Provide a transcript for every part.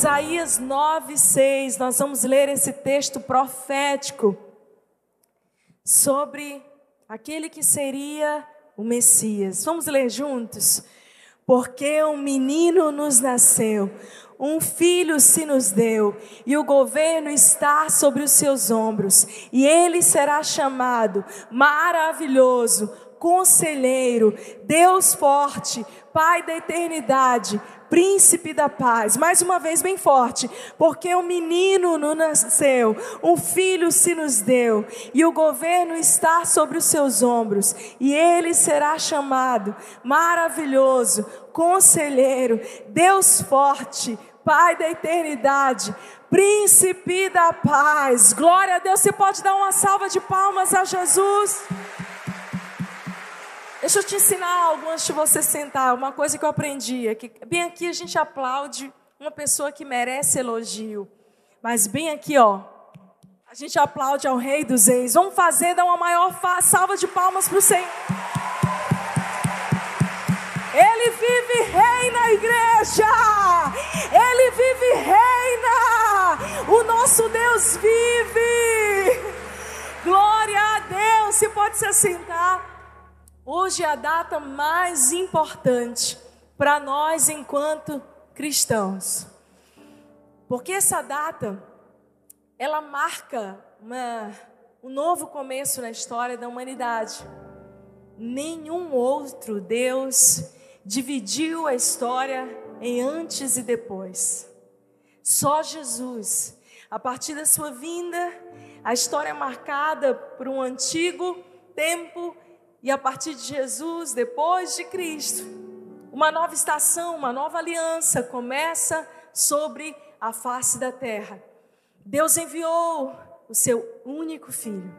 Isaías 9, 6, nós vamos ler esse texto profético sobre aquele que seria o Messias. Vamos ler juntos? Porque um menino nos nasceu, um filho se nos deu, e o governo está sobre os seus ombros, e ele será chamado maravilhoso, conselheiro, Deus forte, Pai da eternidade, príncipe da paz. Mais uma vez, bem forte, porque um menino nos nasceu, um filho se nos deu, e o governo está sobre os seus ombros, e ele será chamado maravilhoso, conselheiro, Deus forte, Pai da eternidade, príncipe da paz. Glória a Deus. Você pode dar uma salva de palmas a Jesus? Deixa eu te ensinar algo antes de você sentar. Uma coisa que eu aprendi é que bem aqui a gente aplaude uma pessoa que merece elogio. Mas bem aqui, ó, a gente aplaude ao Rei dos Reis. Vamos fazer, dar uma maior salva de palmas para o Senhor. Ele vive rei na igreja. Ele vive reina. O nosso Deus vive. Glória a Deus. Se pode se assentar. Hoje é a data mais importante para nós enquanto cristãos. Porque essa data, ela marca uma, um novo começo na história da humanidade. Nenhum outro Deus dividiu a história em antes e depois. Só Jesus. A partir da sua vinda, a história é marcada por um antigo tempo e a partir de Jesus, depois de Cristo, uma nova estação, uma nova aliança começa sobre a face da terra. Deus enviou o seu único filho,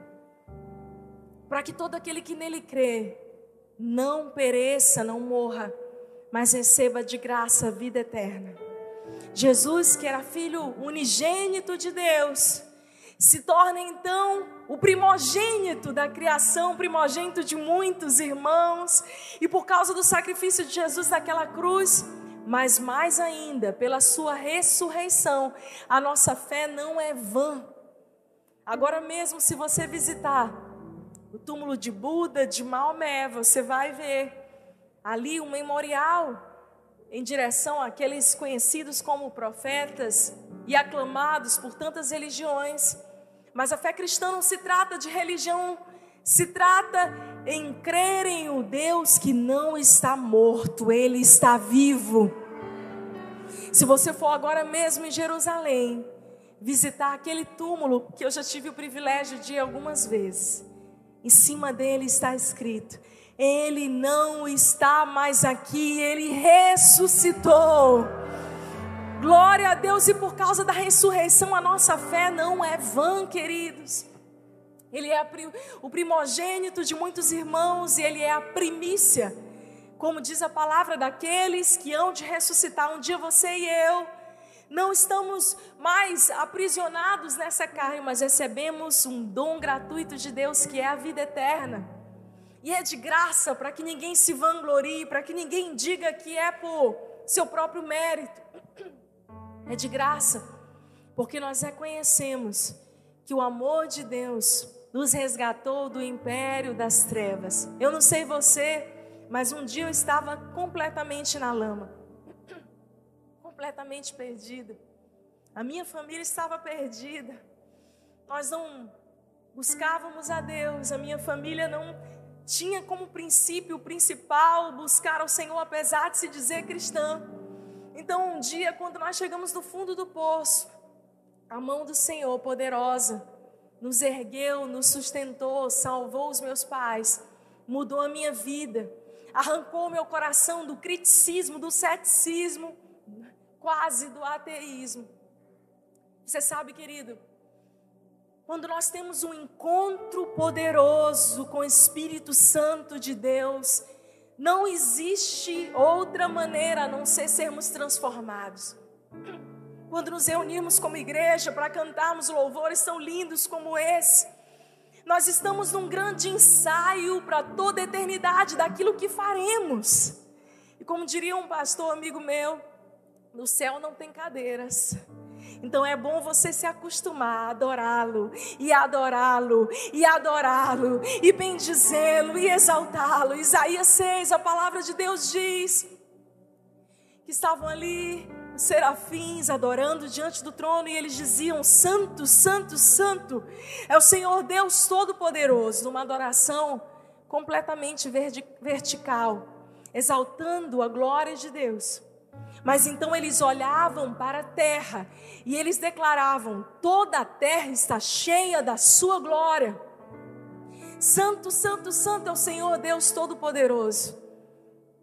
para que todo aquele que nele crê não pereça, não morra, mas receba de graça a vida eterna. Jesus, que era filho unigênito de Deus, se torna então o primogênito da criação, primogênito de muitos irmãos, e por causa do sacrifício de Jesus naquela cruz, mas mais ainda, pela sua ressurreição, a nossa fé não é vã. Agora mesmo, se você visitar o túmulo de Buda, de Maomé, você vai ver ali um memorial em direção àqueles conhecidos como profetas e aclamados por tantas religiões mas a fé cristã não se trata de religião, se trata em crer em o Deus que não está morto, ele está vivo. Se você for agora mesmo em Jerusalém, visitar aquele túmulo que eu já tive o privilégio de ir algumas vezes, em cima dele está escrito: Ele não está mais aqui, ele ressuscitou. Glória a Deus, e por causa da ressurreição, a nossa fé não é vã, queridos. Ele é o primogênito de muitos irmãos e ele é a primícia, como diz a palavra, daqueles que hão de ressuscitar. Um dia você e eu não estamos mais aprisionados nessa carne, mas recebemos um dom gratuito de Deus que é a vida eterna. E é de graça para que ninguém se vanglorie, para que ninguém diga que é por seu próprio mérito é de graça, porque nós reconhecemos que o amor de Deus nos resgatou do império das trevas. Eu não sei você, mas um dia eu estava completamente na lama, completamente perdida. A minha família estava perdida. Nós não buscávamos a Deus, a minha família não tinha como princípio principal buscar ao Senhor, apesar de se dizer cristã. Então, um dia, quando nós chegamos no fundo do poço, a mão do Senhor poderosa nos ergueu, nos sustentou, salvou os meus pais, mudou a minha vida, arrancou meu coração do criticismo, do ceticismo, quase do ateísmo. Você sabe, querido, quando nós temos um encontro poderoso com o Espírito Santo de Deus, não existe outra maneira a não ser sermos transformados. Quando nos reunirmos como igreja para cantarmos louvores tão lindos como esse, nós estamos num grande ensaio para toda a eternidade daquilo que faremos. E como diria um pastor amigo meu, No céu não tem cadeiras. Então é bom você se acostumar a adorá-lo, e adorá-lo, e adorá-lo, e bendizê-lo, e exaltá-lo. Isaías 6, a palavra de Deus diz que estavam ali os serafins adorando diante do trono e eles diziam: Santo, Santo, Santo é o Senhor Deus Todo-Poderoso, numa adoração completamente vertical, exaltando a glória de Deus. Mas então eles olhavam para a terra e eles declaravam: toda a terra está cheia da sua glória. Santo, santo, santo é o Senhor Deus Todo-Poderoso.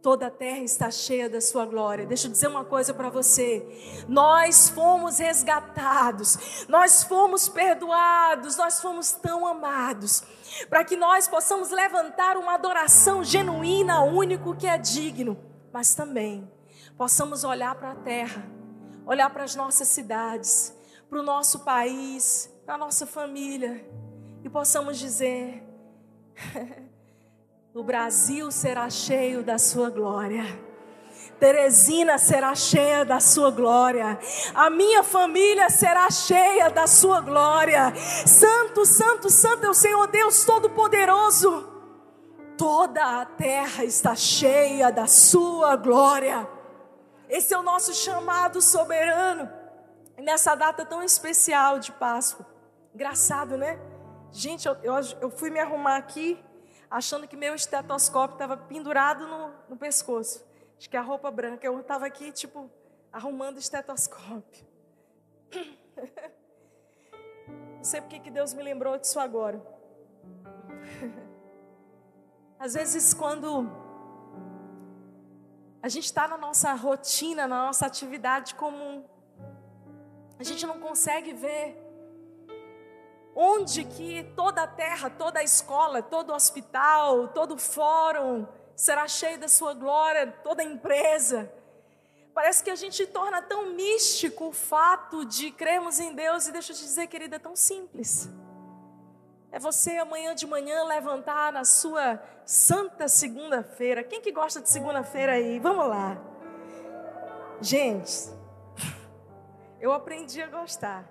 Toda a terra está cheia da sua glória. Deixa eu dizer uma coisa para você. Nós fomos resgatados, nós fomos perdoados, nós fomos tão amados, para que nós possamos levantar uma adoração genuína único que é digno, mas também possamos olhar para a terra, olhar para as nossas cidades, para o nosso país, para a nossa família e possamos dizer: o Brasil será cheio da sua glória. Teresina será cheia da sua glória, a minha família será cheia da sua glória. Santo, santo, santo é o Senhor Deus Todo-Poderoso. Toda a terra está cheia da sua glória. Esse é o nosso chamado soberano nessa data tão especial de Páscoa. Engraçado, né? Gente, eu, eu, eu fui me arrumar aqui achando que meu estetoscópio estava pendurado no, no pescoço. Acho que a roupa branca. Eu estava aqui, tipo, arrumando estetoscópio. Não sei porque que Deus me lembrou disso agora. Às vezes, quando a gente está na nossa rotina, na nossa atividade comum. A gente não consegue ver onde que toda a terra, toda a escola, todo o hospital, todo o fórum será cheio da sua glória, toda a empresa. Parece que a gente torna tão místico o fato de crermos em Deus e deixa eu te dizer, querida, é tão simples. É você amanhã de manhã levantar na sua santa segunda-feira. Quem que gosta de segunda-feira aí? Vamos lá. Gente, eu aprendi a gostar.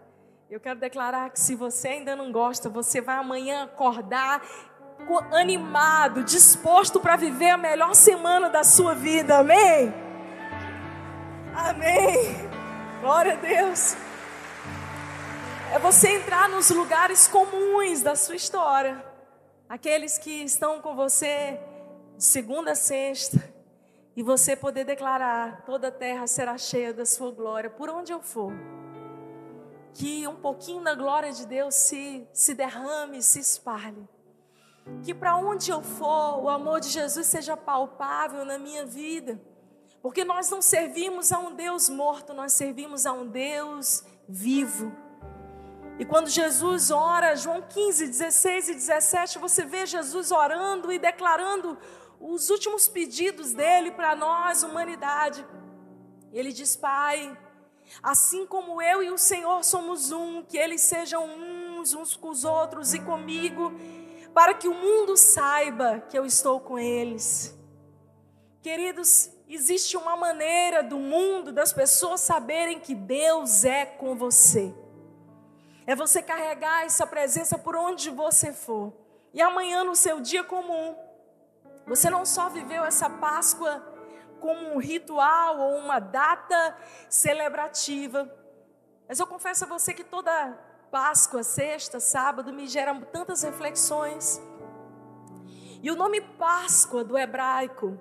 Eu quero declarar que se você ainda não gosta, você vai amanhã acordar animado, disposto para viver a melhor semana da sua vida. Amém? Amém. Glória a Deus é você entrar nos lugares comuns da sua história. Aqueles que estão com você de segunda a sexta. E você poder declarar: toda a terra será cheia da sua glória, por onde eu for. Que um pouquinho da glória de Deus se, se derrame, se espalhe. Que para onde eu for, o amor de Jesus seja palpável na minha vida. Porque nós não servimos a um Deus morto, nós servimos a um Deus vivo e quando Jesus ora, João 15, 16 e 17, você vê Jesus orando e declarando os últimos pedidos dele para nós, humanidade. Ele diz: Pai, assim como eu e o Senhor somos um, que eles sejam uns, uns com os outros e comigo, para que o mundo saiba que eu estou com eles. Queridos, existe uma maneira do mundo, das pessoas saberem que Deus é com você. É você carregar essa presença por onde você for. E amanhã, no seu dia comum, você não só viveu essa Páscoa como um ritual ou uma data celebrativa, mas eu confesso a você que toda Páscoa, sexta, sábado, me gera tantas reflexões. E o nome Páscoa do hebraico,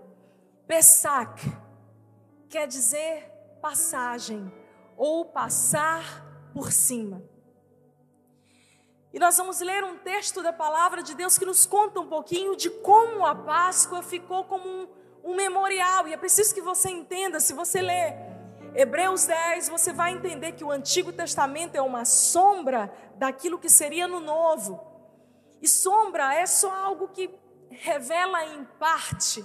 Pesach, quer dizer passagem ou passar por cima. E nós vamos ler um texto da palavra de Deus que nos conta um pouquinho de como a Páscoa ficou como um, um memorial. E é preciso que você entenda, se você ler Hebreus 10, você vai entender que o Antigo Testamento é uma sombra daquilo que seria no Novo. E sombra é só algo que revela em parte.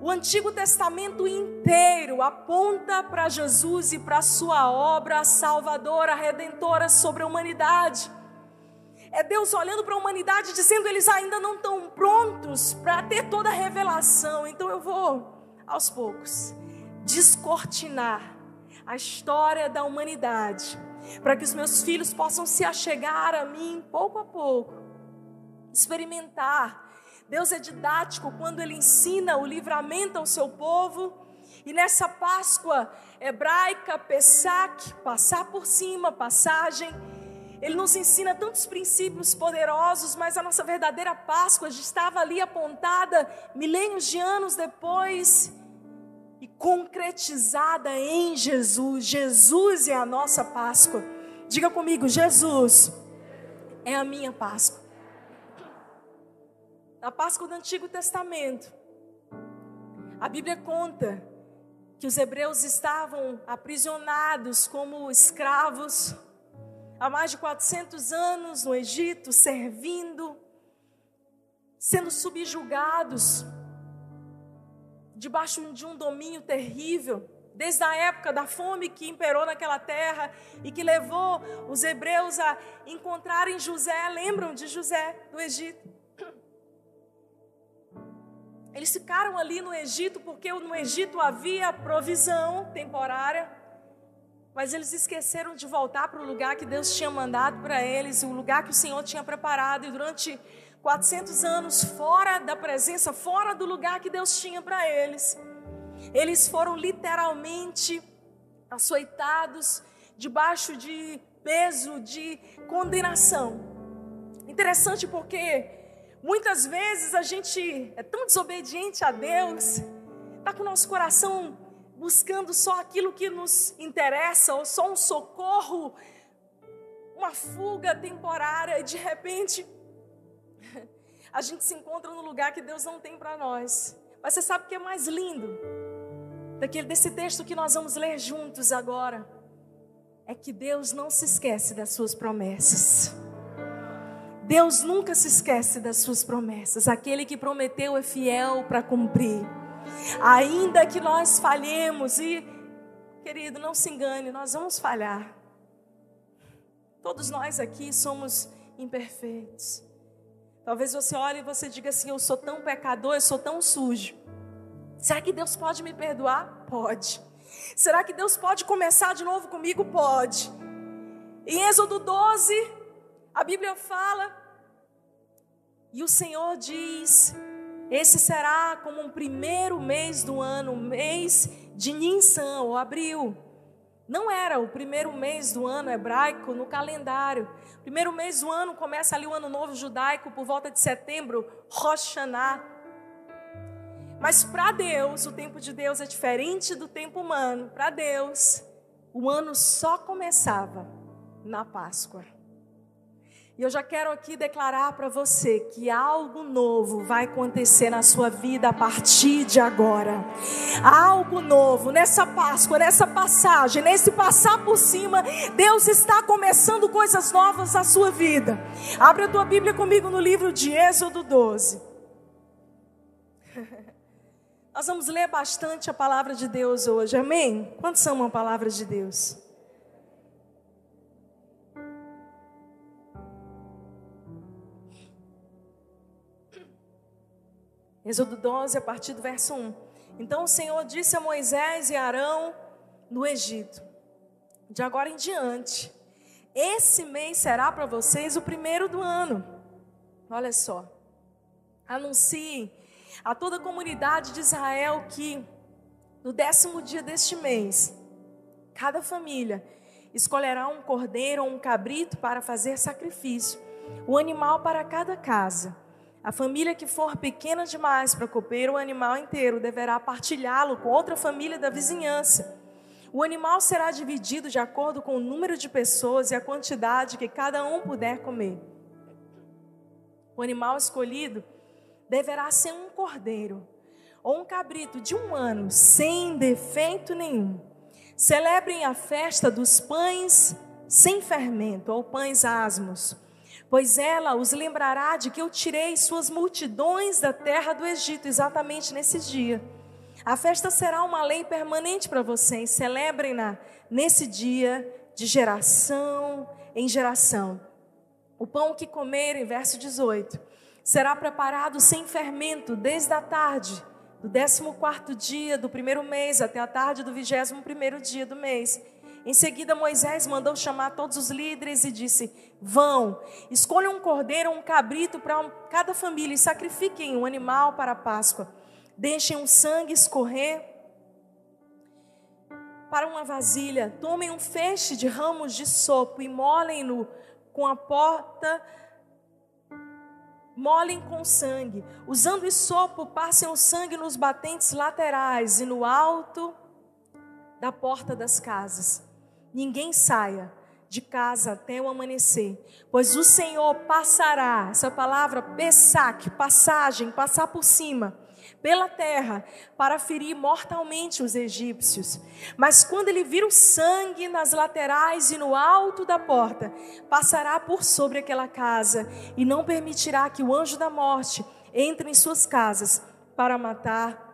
O Antigo Testamento inteiro aponta para Jesus e para a sua obra salvadora, redentora sobre a humanidade. É Deus olhando para a humanidade dizendo eles ainda não estão prontos para ter toda a revelação. Então eu vou aos poucos descortinar a história da humanidade, para que os meus filhos possam se achegar a mim pouco a pouco, experimentar. Deus é didático quando Ele ensina o livramento ao seu povo. E nessa Páscoa hebraica, Pesach, passar por cima, passagem, ele nos ensina tantos princípios poderosos, mas a nossa verdadeira Páscoa já estava ali apontada milênios de anos depois e concretizada em Jesus. Jesus é a nossa Páscoa. Diga comigo, Jesus é a minha Páscoa. Na Páscoa do Antigo Testamento, a Bíblia conta que os hebreus estavam aprisionados como escravos há mais de 400 anos no Egito, servindo, sendo subjugados, debaixo de um domínio terrível, desde a época da fome que imperou naquela terra e que levou os hebreus a encontrarem José. Lembram de José do Egito? Eles ficaram ali no Egito porque no Egito havia provisão temporária mas eles esqueceram de voltar para o lugar que Deus tinha mandado para eles, o lugar que o Senhor tinha preparado, e durante 400 anos, fora da presença, fora do lugar que Deus tinha para eles, eles foram literalmente açoitados, debaixo de peso, de condenação. Interessante porque muitas vezes a gente é tão desobediente a Deus, está com o nosso coração buscando só aquilo que nos interessa, ou só um socorro, uma fuga temporária, e de repente a gente se encontra no lugar que Deus não tem para nós. Mas você sabe o que é mais lindo? Daquele, desse texto que nós vamos ler juntos agora, é que Deus não se esquece das suas promessas. Deus nunca se esquece das suas promessas. Aquele que prometeu é fiel para cumprir. Ainda que nós falhemos, e, querido, não se engane, nós vamos falhar. Todos nós aqui somos imperfeitos. Talvez você olhe e você diga assim: Eu sou tão pecador, eu sou tão sujo. Será que Deus pode me perdoar? Pode. Será que Deus pode começar de novo comigo? Pode. Em Êxodo 12, a Bíblia fala, e o Senhor diz esse será como um primeiro mês do ano, mês de Nissan ou abril. Não era o primeiro mês do ano hebraico no calendário. Primeiro mês do ano começa ali o ano novo judaico por volta de setembro, Rosh. Mas para Deus, o tempo de Deus é diferente do tempo humano. Para Deus, o ano só começava na Páscoa. E eu já quero aqui declarar para você que algo novo vai acontecer na sua vida a partir de agora. Algo novo nessa Páscoa, nessa passagem, nesse passar por cima, Deus está começando coisas novas na sua vida. Abre a tua Bíblia comigo no livro de Êxodo 12. Nós vamos ler bastante a palavra de Deus hoje, amém? Quantos são uma palavra de Deus? Êxodo 12, a partir do verso 1. Então o Senhor disse a Moisés e Arão no Egito: De agora em diante, esse mês será para vocês o primeiro do ano. Olha só. Anuncie a toda a comunidade de Israel que no décimo dia deste mês, cada família escolherá um cordeiro ou um cabrito para fazer sacrifício, o um animal para cada casa. A família que for pequena demais para comer o animal inteiro deverá partilhá-lo com outra família da vizinhança. O animal será dividido de acordo com o número de pessoas e a quantidade que cada um puder comer. O animal escolhido deverá ser um cordeiro ou um cabrito de um ano, sem defeito nenhum. Celebrem a festa dos pães sem fermento ou pães asmos pois ela os lembrará de que eu tirei suas multidões da terra do Egito, exatamente nesse dia. A festa será uma lei permanente para vocês, celebrem-na nesse dia, de geração em geração. O pão que comerem, verso 18, será preparado sem fermento desde a tarde, do 14 dia do primeiro mês até a tarde do 21 primeiro dia do mês. Em seguida, Moisés mandou chamar todos os líderes e disse: Vão, escolham um cordeiro ou um cabrito para cada família e sacrifiquem um animal para a Páscoa. Deixem o sangue escorrer para uma vasilha. Tomem um feixe de ramos de sopo e molem-no com a porta molem com sangue. Usando o sopo, passem o sangue nos batentes laterais e no alto da porta das casas ninguém saia de casa até o amanhecer, pois o Senhor passará, essa palavra pessac, passagem, passar por cima, pela terra, para ferir mortalmente os egípcios. Mas quando ele vir o sangue nas laterais e no alto da porta, passará por sobre aquela casa e não permitirá que o anjo da morte entre em suas casas para matar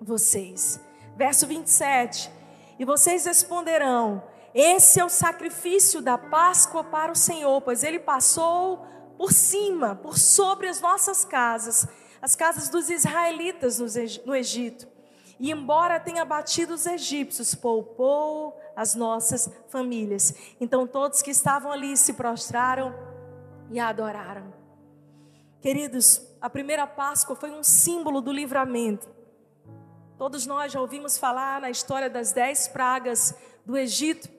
vocês. Verso 27. E vocês responderão: esse é o sacrifício da Páscoa para o Senhor, pois ele passou por cima, por sobre as nossas casas, as casas dos israelitas no Egito. E embora tenha batido os egípcios, poupou as nossas famílias. Então todos que estavam ali se prostraram e adoraram. Queridos, a primeira Páscoa foi um símbolo do livramento. Todos nós já ouvimos falar na história das dez pragas do Egito.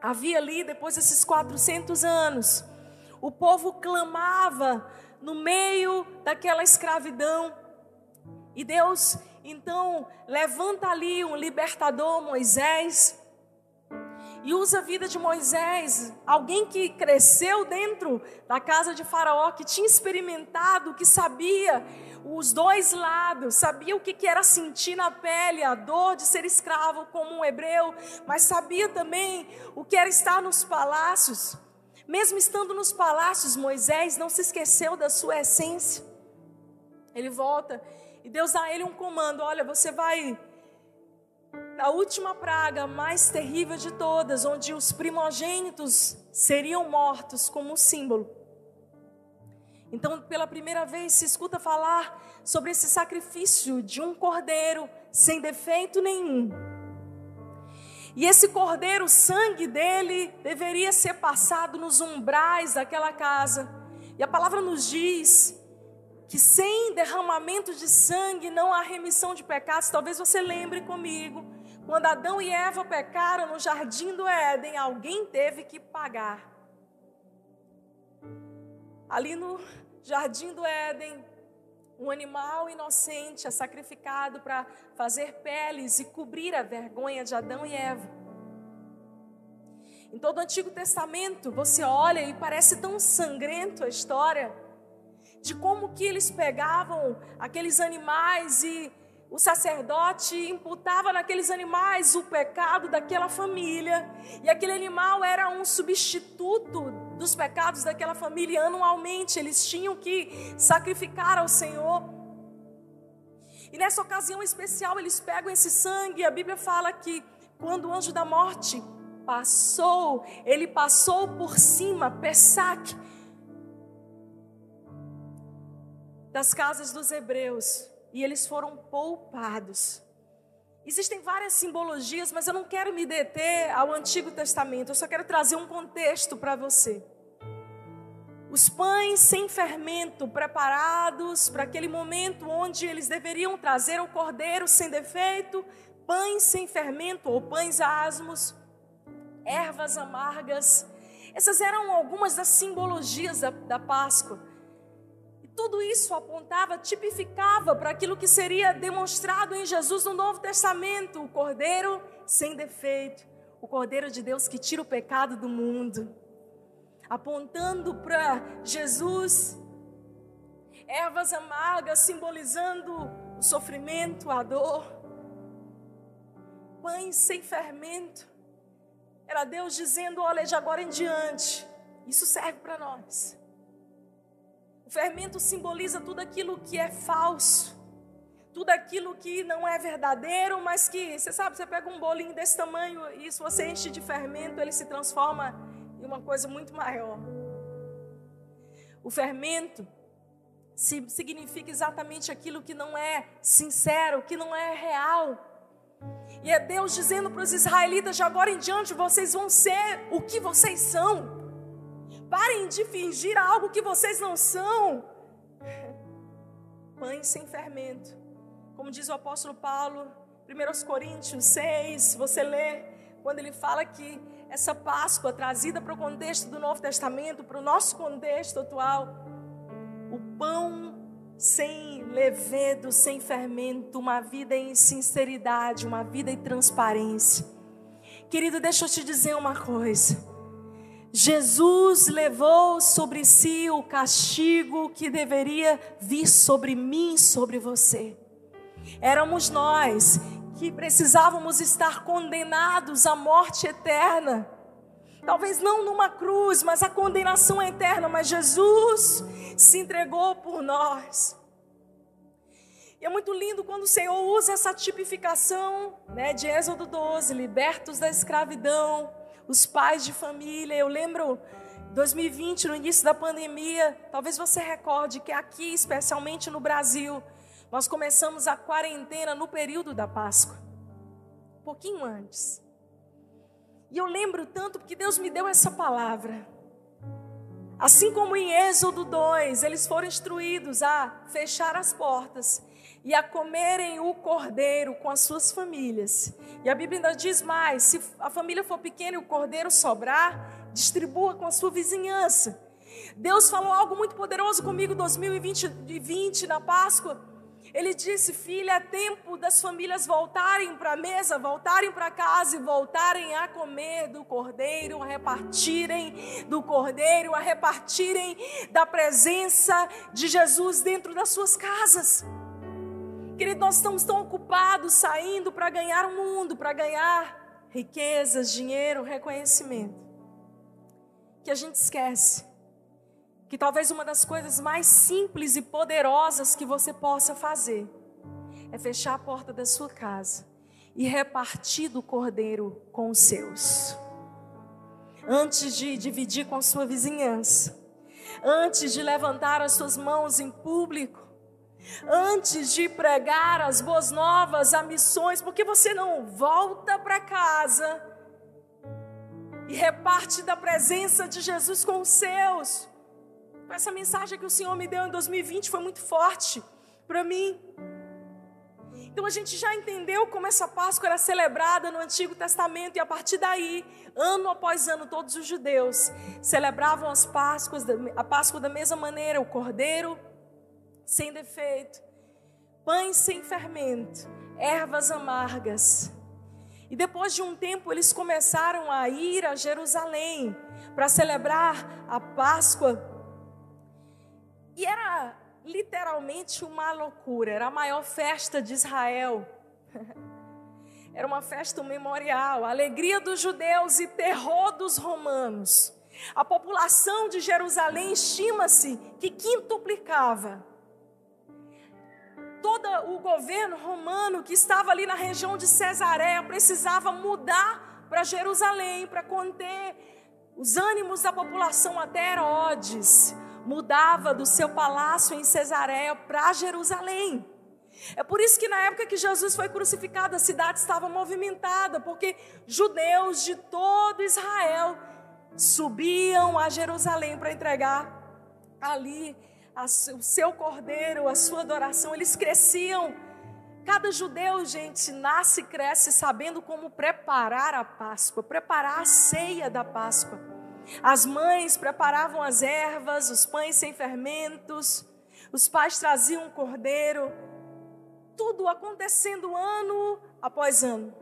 Havia ali, depois desses 400 anos, o povo clamava no meio daquela escravidão. E Deus, então, levanta ali um libertador, Moisés, e usa a vida de Moisés, alguém que cresceu dentro da casa de Faraó, que tinha experimentado, que sabia os dois lados, sabia o que era sentir na pele a dor de ser escravo como um hebreu, mas sabia também o que era estar nos palácios. Mesmo estando nos palácios, Moisés não se esqueceu da sua essência. Ele volta e Deus dá a ele um comando: olha, você vai na última praga mais terrível de todas, onde os primogênitos seriam mortos como símbolo. Então, pela primeira vez, se escuta falar sobre esse sacrifício de um cordeiro sem defeito nenhum. E esse cordeiro, o sangue dele deveria ser passado nos umbrais daquela casa. E a palavra nos diz que sem derramamento de sangue não há remissão de pecados. Talvez você lembre comigo, quando Adão e Eva pecaram no jardim do Éden, alguém teve que pagar Ali no jardim do Éden, um animal inocente é sacrificado para fazer peles e cobrir a vergonha de Adão e Eva. Em todo o Antigo Testamento, você olha e parece tão sangrento a história de como que eles pegavam aqueles animais e o sacerdote imputava naqueles animais o pecado daquela família, e aquele animal era um substituto dos pecados daquela família. Anualmente eles tinham que sacrificar ao Senhor. E nessa ocasião especial eles pegam esse sangue, a Bíblia fala que quando o anjo da morte passou, ele passou por cima, Pessac, das casas dos hebreus e eles foram poupados. Existem várias simbologias, mas eu não quero me deter ao Antigo Testamento, eu só quero trazer um contexto para você. Os pães sem fermento preparados para aquele momento onde eles deveriam trazer o cordeiro sem defeito, pães sem fermento ou pães asmos, ervas amargas. Essas eram algumas das simbologias da, da Páscoa. Tudo isso apontava, tipificava para aquilo que seria demonstrado em Jesus no Novo Testamento: o Cordeiro sem defeito, o Cordeiro de Deus que tira o pecado do mundo. Apontando para Jesus, ervas amargas simbolizando o sofrimento, a dor, pães sem fermento. Era Deus dizendo: olha, de agora em diante, isso serve para nós. O fermento simboliza tudo aquilo que é falso, tudo aquilo que não é verdadeiro, mas que, você sabe, você pega um bolinho desse tamanho e se você enche de fermento, ele se transforma em uma coisa muito maior. O fermento significa exatamente aquilo que não é sincero, que não é real. E é Deus dizendo para os israelitas: de agora em diante vocês vão ser o que vocês são. Parem de fingir algo que vocês não são. Pães sem fermento. Como diz o apóstolo Paulo, 1 Coríntios 6, você lê, quando ele fala que essa Páscoa trazida para o contexto do Novo Testamento, para o nosso contexto atual, o pão sem levedo, sem fermento, uma vida em sinceridade, uma vida em transparência. Querido, deixa eu te dizer uma coisa. Jesus levou sobre si o castigo que deveria vir sobre mim, sobre você. Éramos nós que precisávamos estar condenados à morte eterna. Talvez não numa cruz, mas a condenação é eterna. Mas Jesus se entregou por nós. E é muito lindo quando o Senhor usa essa tipificação né, de Êxodo 12, libertos da escravidão, os pais de família. Eu lembro 2020, no início da pandemia, talvez você recorde que aqui, especialmente no Brasil, nós começamos a quarentena no período da Páscoa, um pouquinho antes. E eu lembro tanto porque Deus me deu essa palavra. Assim como em Êxodo 2, eles foram instruídos a fechar as portas e a comerem o cordeiro com as suas famílias. E a Bíblia ainda diz mais: se a família for pequena e o cordeiro sobrar, distribua com a sua vizinhança. Deus falou algo muito poderoso comigo em 2020 na Páscoa. Ele disse: Filha, é tempo das famílias voltarem para a mesa, voltarem para casa e voltarem a comer do cordeiro, a repartirem do cordeiro, a repartirem da presença de Jesus dentro das suas casas. Querido, nós estamos tão ocupados saindo para ganhar o mundo, para ganhar riquezas, dinheiro, reconhecimento, que a gente esquece que talvez uma das coisas mais simples e poderosas que você possa fazer é fechar a porta da sua casa e repartir do cordeiro com os seus. Antes de dividir com a sua vizinhança, antes de levantar as suas mãos em público, antes de pregar as boas novas, a missões, porque você não volta para casa e reparte da presença de Jesus com os seus. Essa mensagem que o Senhor me deu em 2020 foi muito forte para mim. Então a gente já entendeu como essa Páscoa era celebrada no Antigo Testamento e a partir daí, ano após ano, todos os judeus celebravam as Páscoas, a Páscoa da mesma maneira, o cordeiro sem defeito, pães sem fermento, ervas amargas. E depois de um tempo eles começaram a ir a Jerusalém para celebrar a Páscoa e era literalmente uma loucura, era a maior festa de Israel. Era uma festa memorial, alegria dos judeus e terror dos romanos. A população de Jerusalém estima-se que quintuplicava. Todo o governo romano que estava ali na região de Cesareia precisava mudar para Jerusalém para conter os ânimos da população até Herodes mudava do seu palácio em Cesareia para Jerusalém. É por isso que na época que Jesus foi crucificado, a cidade estava movimentada, porque judeus de todo Israel subiam a Jerusalém para entregar ali o seu cordeiro, a sua adoração. Eles cresciam. Cada judeu, gente, nasce e cresce sabendo como preparar a Páscoa, preparar a ceia da Páscoa. As mães preparavam as ervas, os pães sem fermentos, os pais traziam um cordeiro, tudo acontecendo ano após ano.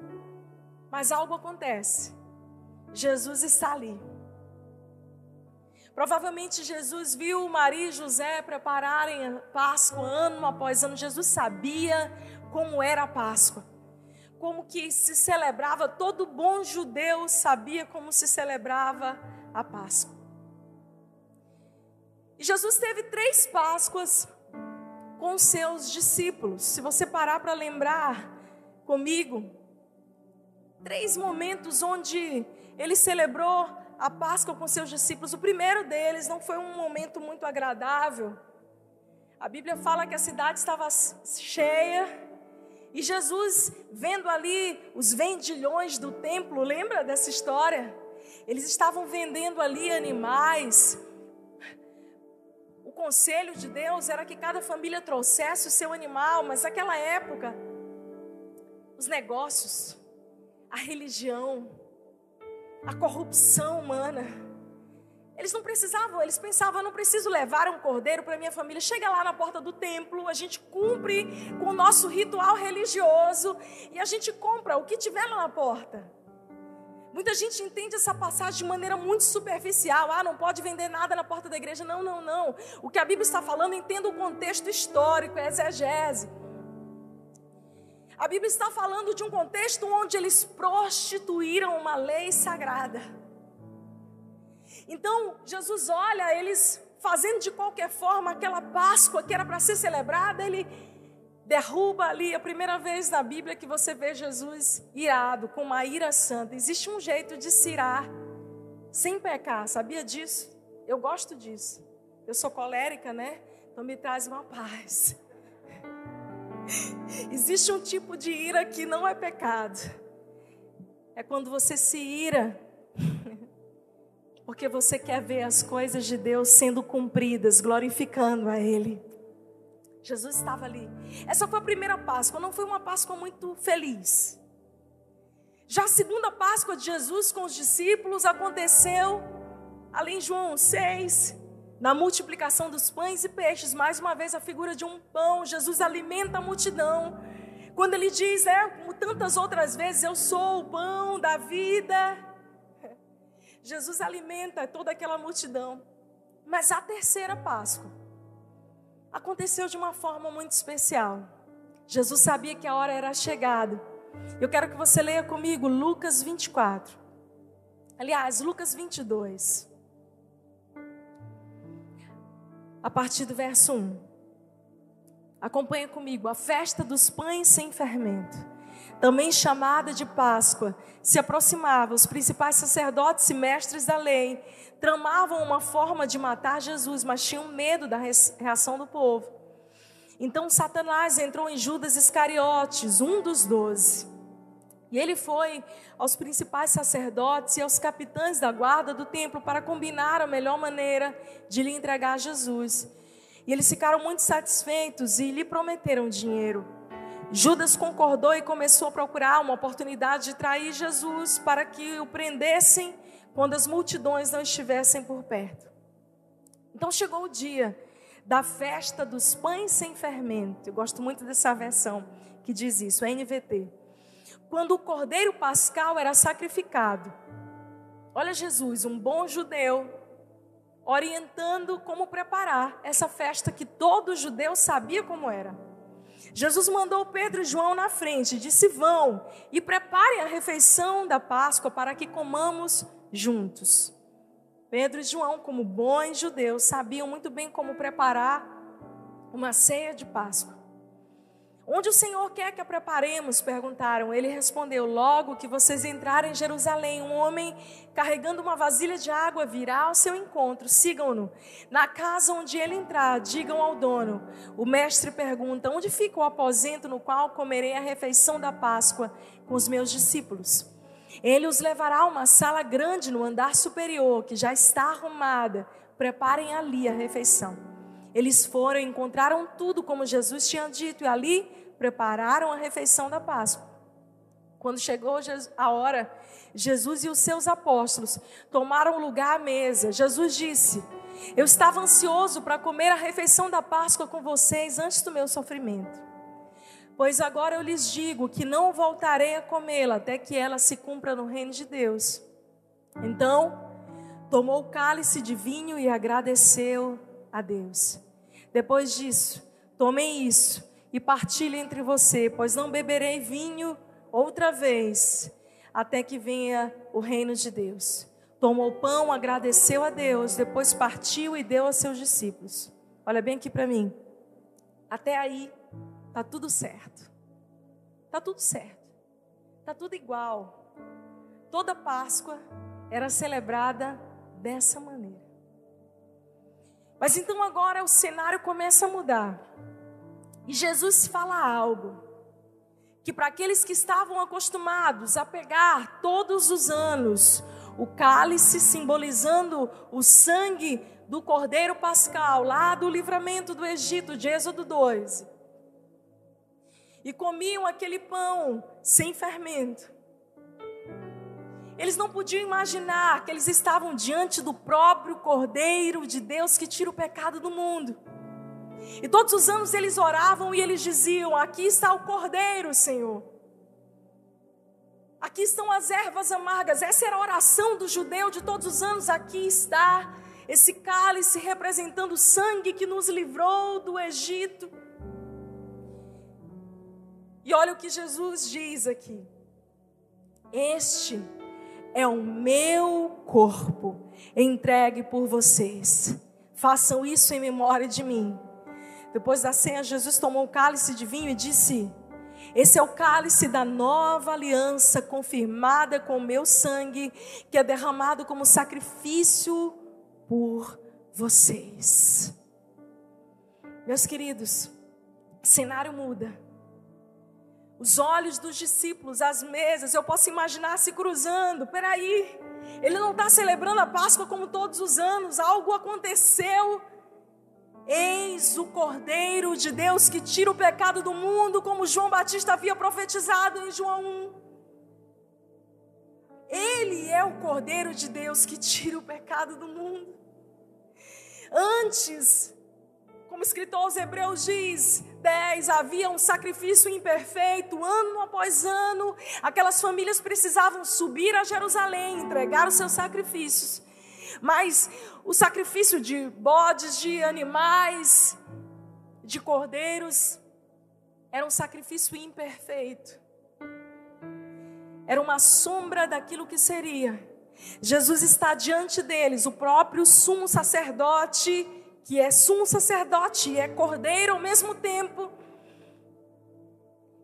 Mas algo acontece. Jesus está ali. Provavelmente Jesus viu Maria e José prepararem a Páscoa ano após ano. Jesus sabia como era a Páscoa, como que se celebrava. Todo bom judeu sabia como se celebrava a Páscoa. E Jesus teve três Páscoas com seus discípulos. Se você parar para lembrar comigo, três momentos onde ele celebrou a Páscoa com seus discípulos. O primeiro deles não foi um momento muito agradável. A Bíblia fala que a cidade estava cheia e Jesus, vendo ali os vendilhões do templo, lembra dessa história? Eles estavam vendendo ali animais. O conselho de Deus era que cada família trouxesse o seu animal, mas naquela época, os negócios, a religião, a corrupção humana, eles não precisavam, eles pensavam, eu não preciso levar um cordeiro para minha família. Chega lá na porta do templo, a gente cumpre com o nosso ritual religioso e a gente compra o que tiver lá na porta. Muita gente entende essa passagem de maneira muito superficial. Ah, não pode vender nada na porta da igreja. Não, não, não. O que a Bíblia está falando, entenda o contexto histórico, é exegese. A Bíblia está falando de um contexto onde eles prostituíram uma lei sagrada. Então, Jesus olha eles fazendo de qualquer forma aquela Páscoa que era para ser celebrada, ele derruba ali a primeira vez na Bíblia que você vê Jesus irado, com uma ira santa. Existe um jeito de se irar sem pecar, sabia disso? Eu gosto disso. Eu sou colérica, né? Então me traz uma paz. Existe um tipo de ira que não é pecado. É quando você se ira porque você quer ver as coisas de Deus sendo cumpridas, glorificando a Ele. Jesus estava ali. Essa foi a primeira Páscoa, não foi uma Páscoa muito feliz. Já a segunda Páscoa de Jesus com os discípulos aconteceu ali em João 6, na multiplicação dos pães e peixes, mais uma vez a figura de um pão. Jesus alimenta a multidão. Quando ele diz, né, como tantas outras vezes, eu sou o pão da vida. Jesus alimenta toda aquela multidão. Mas a terceira Páscoa aconteceu de uma forma muito especial. Jesus sabia que a hora era chegada. Eu quero que você leia comigo Lucas 24. Aliás, Lucas 22. A partir do verso 1. Acompanha comigo. A festa dos pães sem fermento também chamada de Páscoa, se aproximava. Os principais sacerdotes e mestres da lei tramavam uma forma de matar Jesus, mas tinham medo da reação do povo. Então Satanás entrou em Judas Iscariotes, um dos doze. E ele foi aos principais sacerdotes e aos capitães da guarda do templo para combinar a melhor maneira de lhe entregar Jesus. E eles ficaram muito satisfeitos e lhe prometeram dinheiro. Judas concordou e começou a procurar uma oportunidade de trair Jesus para que o prendessem quando as multidões não estivessem por perto. Então chegou o dia da festa dos pães sem fermento. Eu gosto muito dessa versão que diz isso, é NVT. Quando o cordeiro pascal era sacrificado. Olha Jesus, um bom judeu, orientando como preparar essa festa que todo judeu sabia como era. Jesus mandou Pedro e João na frente, disse: Vão e preparem a refeição da Páscoa para que comamos juntos. Pedro e João, como bons judeus, sabiam muito bem como preparar uma ceia de Páscoa. Onde o Senhor quer que a preparemos? perguntaram. Ele respondeu: Logo que vocês entrarem em Jerusalém, um homem carregando uma vasilha de água virá ao seu encontro. Sigam-no. Na casa onde ele entrar, digam ao dono. O mestre pergunta: Onde fica o aposento no qual comerei a refeição da Páscoa com os meus discípulos? Ele os levará a uma sala grande no andar superior, que já está arrumada. Preparem ali a refeição. Eles foram encontraram tudo como Jesus tinha dito e ali prepararam a refeição da Páscoa. Quando chegou a hora, Jesus e os seus apóstolos tomaram lugar à mesa. Jesus disse: Eu estava ansioso para comer a refeição da Páscoa com vocês antes do meu sofrimento. Pois agora eu lhes digo que não voltarei a comê-la até que ela se cumpra no reino de Deus. Então, tomou o cálice de vinho e agradeceu a Deus. Depois disso, tomem isso e partilhem entre você, pois não beberei vinho outra vez, até que venha o reino de Deus. Tomou o pão, agradeceu a Deus, depois partiu e deu a seus discípulos. Olha bem aqui para mim. Até aí, tá tudo certo. Tá tudo certo. Tá tudo igual. Toda Páscoa era celebrada dessa maneira. Mas então agora o cenário começa a mudar. E Jesus fala algo que para aqueles que estavam acostumados a pegar todos os anos o cálice simbolizando o sangue do Cordeiro Pascal, lá do livramento do Egito, de Êxodo 2. E comiam aquele pão sem fermento. Eles não podiam imaginar que eles estavam diante do próprio Cordeiro de Deus que tira o pecado do mundo. E todos os anos eles oravam e eles diziam: Aqui está o Cordeiro, Senhor. Aqui estão as ervas amargas. Essa era a oração do judeu de todos os anos. Aqui está esse cálice representando o sangue que nos livrou do Egito. E olha o que Jesus diz aqui. Este é o meu corpo entregue por vocês. Façam isso em memória de mim. Depois da ceia, Jesus tomou o cálice de vinho e disse: Esse é o cálice da nova aliança, confirmada com o meu sangue, que é derramado como sacrifício por vocês. Meus queridos, cenário muda. Os olhos dos discípulos, as mesas, eu posso imaginar se cruzando. Peraí, ele não está celebrando a Páscoa como todos os anos, algo aconteceu. Eis o Cordeiro de Deus que tira o pecado do mundo, como João Batista havia profetizado em João 1. Ele é o Cordeiro de Deus que tira o pecado do mundo. Antes, como o escritor aos Hebreus diz, 10, havia um sacrifício imperfeito, ano após ano, aquelas famílias precisavam subir a Jerusalém, entregar os seus sacrifícios. Mas o sacrifício de bodes, de animais, de cordeiros, era um sacrifício imperfeito. Era uma sombra daquilo que seria. Jesus está diante deles, o próprio sumo sacerdote que é sumo sacerdote e é cordeiro ao mesmo tempo.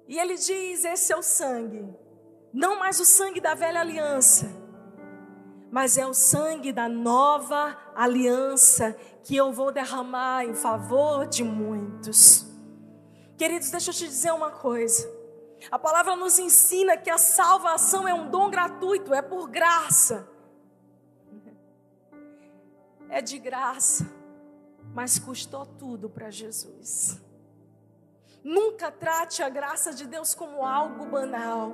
E ele diz: Esse é o sangue, não mais o sangue da velha aliança, mas é o sangue da nova aliança que eu vou derramar em favor de muitos. Queridos, deixa eu te dizer uma coisa. A palavra nos ensina que a salvação é um dom gratuito, é por graça. É de graça mas custou tudo para Jesus. Nunca trate a graça de Deus como algo banal.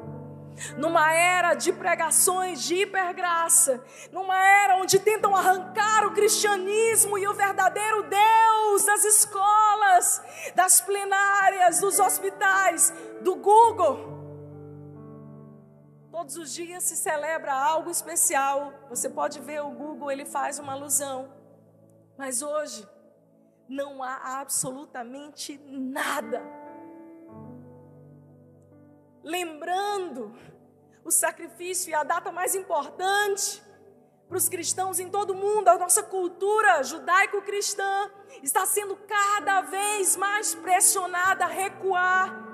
Numa era de pregações de hipergraça, numa era onde tentam arrancar o cristianismo e o verdadeiro Deus das escolas, das plenárias, dos hospitais, do Google. Todos os dias se celebra algo especial. Você pode ver o Google, ele faz uma alusão. Mas hoje, não há absolutamente nada. Lembrando o sacrifício e a data mais importante para os cristãos em todo o mundo, a nossa cultura judaico-cristã está sendo cada vez mais pressionada a recuar.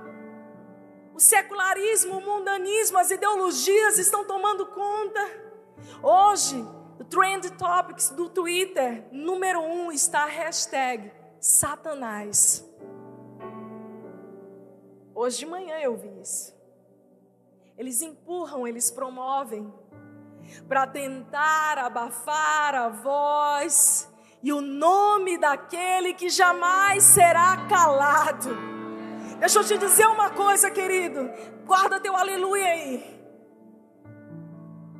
O secularismo, o mundanismo, as ideologias estão tomando conta. Hoje, o Trend Topics do Twitter, número um, está a hashtag Satanás. Hoje de manhã eu vi isso. Eles empurram, eles promovem para tentar abafar a voz e o nome daquele que jamais será calado. Deixa eu te dizer uma coisa, querido. Guarda teu aleluia aí.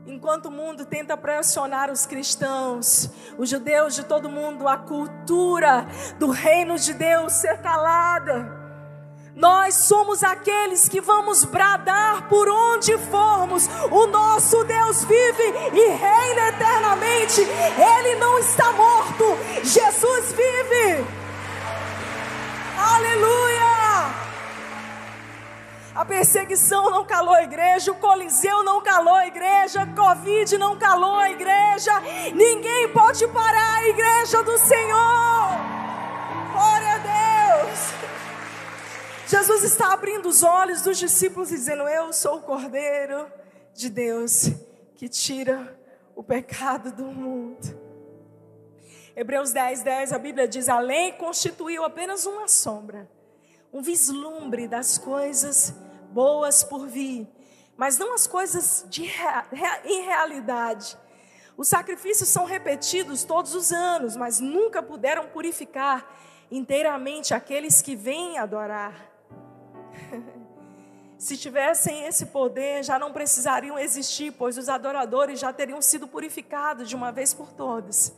Enquanto o mundo tenta pressionar os cristãos, os judeus de todo mundo, a cultura do reino de Deus ser calada. Nós somos aqueles que vamos bradar por onde formos. O nosso Deus vive e reina eternamente. Ele não está morto. Jesus vive. Aleluia! A perseguição não calou a igreja, o Coliseu não calou a igreja, Covid não calou a igreja. Ninguém pode parar a igreja do Senhor. Glória a Deus. Jesus está abrindo os olhos dos discípulos dizendo: Eu sou o Cordeiro de Deus que tira o pecado do mundo. Hebreus 10, 10, a Bíblia diz: a lei constituiu apenas uma sombra, um vislumbre das coisas boas por vir, mas não as coisas de, em realidade. Os sacrifícios são repetidos todos os anos, mas nunca puderam purificar inteiramente aqueles que vêm adorar. Se tivessem esse poder, já não precisariam existir, pois os adoradores já teriam sido purificados de uma vez por todas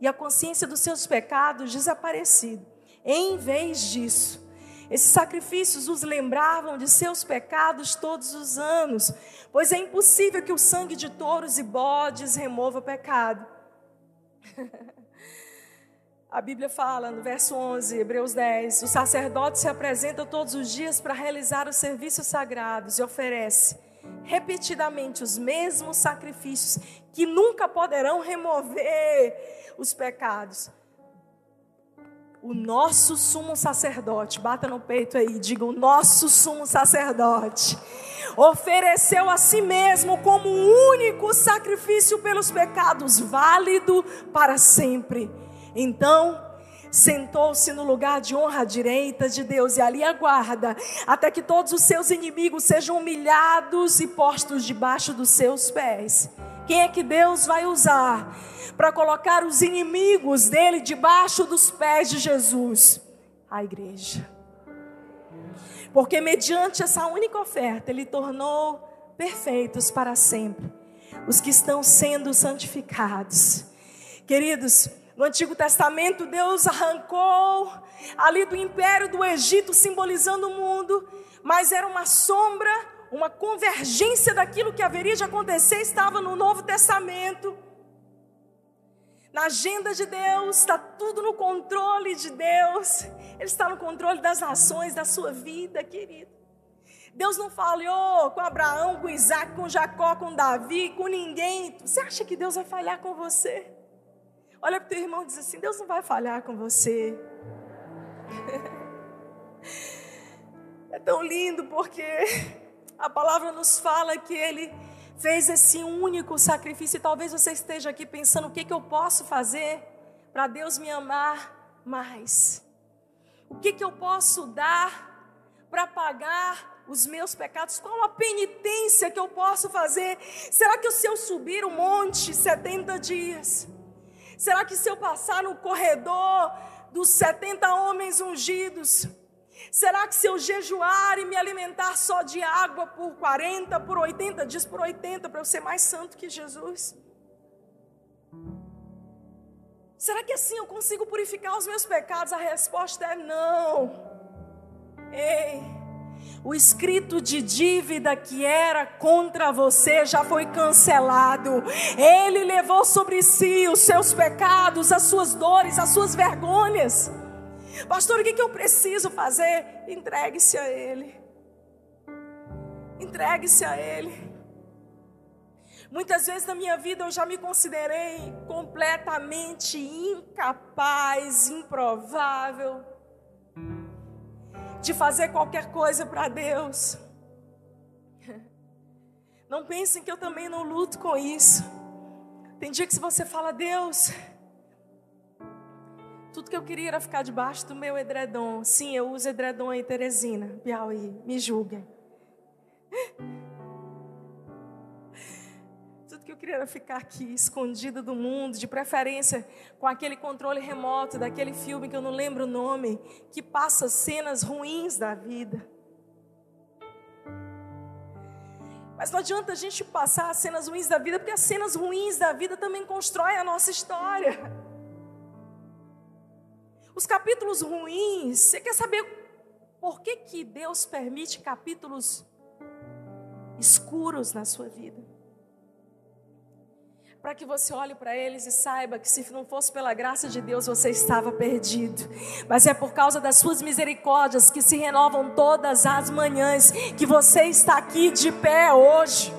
e a consciência dos seus pecados desaparecido. Em vez disso, esses sacrifícios os lembravam de seus pecados todos os anos, pois é impossível que o sangue de touros e bodes remova o pecado. A Bíblia fala no verso 11, Hebreus 10: o sacerdote se apresenta todos os dias para realizar os serviços sagrados e oferece repetidamente os mesmos sacrifícios que nunca poderão remover os pecados. O nosso sumo sacerdote, bata no peito aí, diga: o nosso sumo sacerdote ofereceu a si mesmo como único sacrifício pelos pecados, válido para sempre. Então, sentou-se no lugar de honra à direita de Deus e ali aguarda até que todos os seus inimigos sejam humilhados e postos debaixo dos seus pés. Quem é que Deus vai usar para colocar os inimigos dele debaixo dos pés de Jesus? A igreja. Porque mediante essa única oferta, ele tornou perfeitos para sempre os que estão sendo santificados. Queridos, no Antigo Testamento, Deus arrancou ali do império do Egito, simbolizando o mundo, mas era uma sombra, uma convergência daquilo que haveria de acontecer, estava no Novo Testamento. Na agenda de Deus, está tudo no controle de Deus. Ele está no controle das nações, da sua vida, querido. Deus não falhou com Abraão, com Isaac, com Jacó, com Davi, com ninguém. Você acha que Deus vai falhar com você? Olha para o teu irmão e diz assim: Deus não vai falhar com você. É tão lindo porque a palavra nos fala que Ele fez esse único sacrifício. E talvez você esteja aqui pensando: o que, que eu posso fazer para Deus me amar mais? O que, que eu posso dar para pagar os meus pecados? Qual a penitência que eu posso fazer? Será que se eu subir o monte 70 dias? Será que se eu passar no corredor dos 70 homens ungidos, será que se eu jejuar e me alimentar só de água por 40, por 80 dias, por 80, para eu ser mais santo que Jesus? Será que assim eu consigo purificar os meus pecados? A resposta é não. Ei. O escrito de dívida que era contra você já foi cancelado. Ele levou sobre si os seus pecados, as suas dores, as suas vergonhas. Pastor, o que, eu preciso fazer? Entregue-se a Ele. Entregue-se a Ele. Muitas vezes na minha vida eu já me considerei completamente incapaz, improvável de fazer qualquer coisa para Deus. Não pensem que eu também não luto com isso. Tem dia que se você fala, Deus, tudo que eu queria era ficar debaixo do meu edredom. Sim, eu uso edredom aí, Teresina, Piauí, me julguem. que eu queria era ficar aqui, escondida do mundo, de preferência com aquele controle remoto daquele filme que eu não lembro o nome, que passa cenas ruins da vida. Mas não adianta a gente passar as cenas ruins da vida, porque as cenas ruins da vida também constroem a nossa história. Os capítulos ruins, você quer saber por que, que Deus permite capítulos escuros na sua vida? para que você olhe para eles e saiba que se não fosse pela graça de Deus você estava perdido. Mas é por causa das suas misericórdias que se renovam todas as manhãs que você está aqui de pé hoje.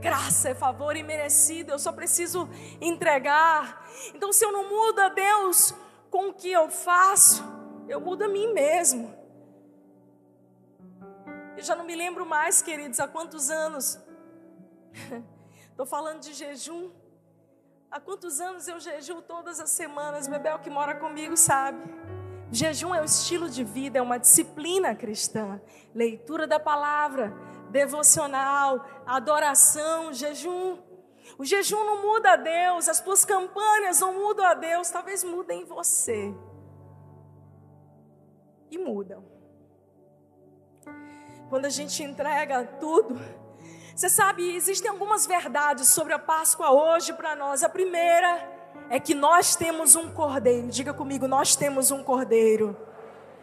Graça, é favor imerecido, eu só preciso entregar. Então, se eu não mudo a Deus com o que eu faço, eu mudo a mim mesmo. Eu já não me lembro mais, queridos, há quantos anos Estou falando de jejum. Há quantos anos eu jejuo todas as semanas? Bebel que mora comigo sabe. Jejum é um estilo de vida, é uma disciplina cristã. Leitura da palavra, devocional, adoração, jejum. O jejum não muda a Deus, as tuas campanhas não mudam a Deus, talvez mudem você. E mudam. Quando a gente entrega tudo, você sabe, existem algumas verdades sobre a Páscoa hoje para nós. A primeira é que nós temos um cordeiro. Diga comigo, nós temos um cordeiro.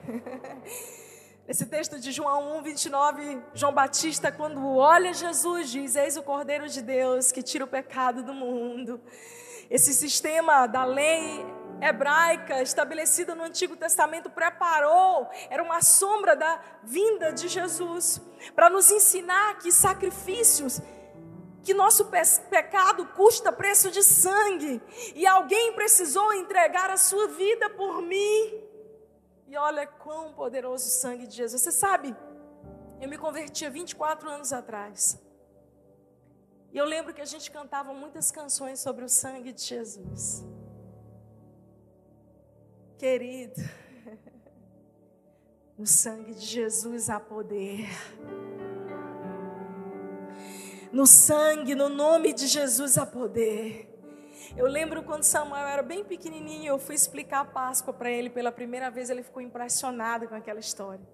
Esse texto de João 1, 29, João Batista, quando olha Jesus, diz: Eis o Cordeiro de Deus que tira o pecado do mundo. Esse sistema da lei hebraica estabelecida no Antigo Testamento preparou, era uma sombra da vinda de Jesus, para nos ensinar que sacrifícios, que nosso pecado custa preço de sangue, e alguém precisou entregar a sua vida por mim. Olha quão poderoso o sangue de Jesus. Você sabe, eu me converti há 24 anos atrás. E eu lembro que a gente cantava muitas canções sobre o sangue de Jesus. Querido, no sangue de Jesus há poder. No sangue, no nome de Jesus há poder. Eu lembro quando Samuel era bem pequenininho, eu fui explicar a Páscoa para ele pela primeira vez, ele ficou impressionado com aquela história.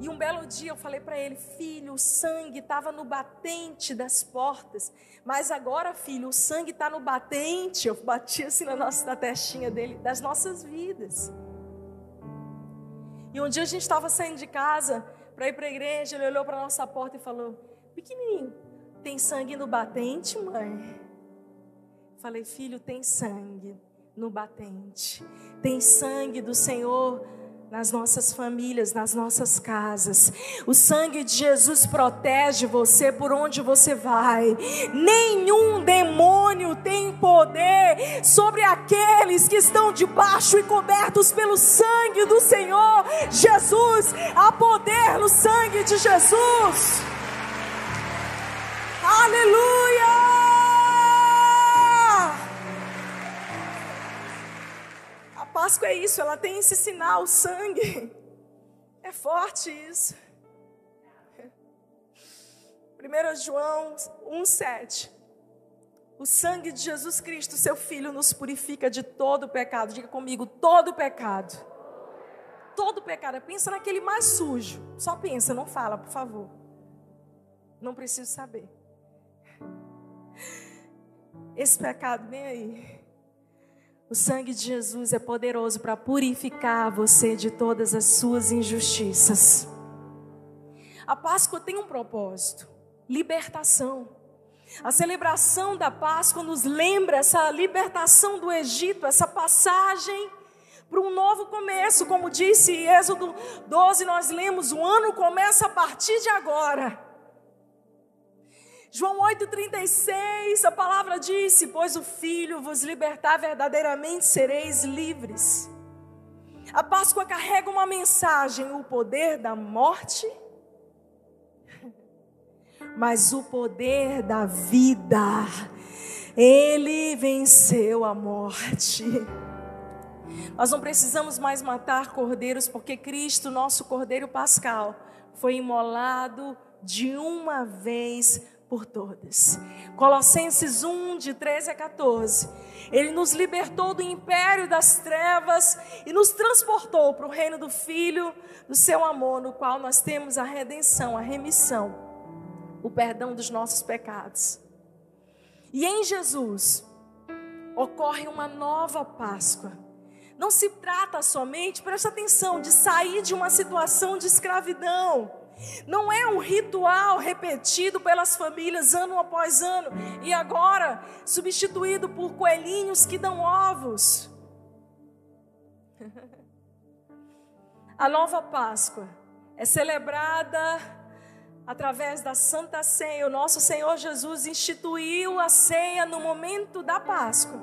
E um belo dia eu falei para ele, filho, o sangue estava no batente das portas, mas agora, filho, o sangue está no batente. Eu bati assim na, nossa, na testinha dele, das nossas vidas. E um dia a gente estava saindo de casa para ir para a igreja, ele olhou para nossa porta e falou: Pequenininho, tem sangue no batente, mãe? Falei, filho, tem sangue no batente, tem sangue do Senhor nas nossas famílias, nas nossas casas. O sangue de Jesus protege você por onde você vai. Nenhum demônio tem poder sobre aqueles que estão debaixo e cobertos pelo sangue do Senhor Jesus. Há poder no sangue de Jesus. Aleluia! Páscoa é isso, ela tem esse sinal, sangue. É forte isso. 1 João 1,7. O sangue de Jesus Cristo, seu Filho, nos purifica de todo pecado. Diga comigo, todo pecado. Todo pecado. Pensa naquele mais sujo. Só pensa, não fala, por favor. Não preciso saber. Esse pecado, vem aí. O sangue de Jesus é poderoso para purificar você de todas as suas injustiças. A Páscoa tem um propósito: libertação. A celebração da Páscoa nos lembra essa libertação do Egito, essa passagem para um novo começo. Como disse Êxodo 12, nós lemos: o ano começa a partir de agora. João 8,36, a palavra disse: Pois o Filho vos libertar, verdadeiramente sereis livres. A Páscoa carrega uma mensagem: o poder da morte, mas o poder da vida. Ele venceu a morte. Nós não precisamos mais matar cordeiros, porque Cristo, nosso cordeiro pascal, foi imolado de uma vez por todas. Colossenses 1, de 13 a 14. Ele nos libertou do império das trevas e nos transportou para o reino do Filho do seu amor, no qual nós temos a redenção, a remissão, o perdão dos nossos pecados. E em Jesus ocorre uma nova Páscoa. Não se trata somente, preste atenção, de sair de uma situação de escravidão não é um ritual repetido pelas famílias ano após ano e agora substituído por coelhinhos que dão ovos. A nova Páscoa é celebrada através da Santa Ceia. O nosso Senhor Jesus instituiu a ceia no momento da Páscoa.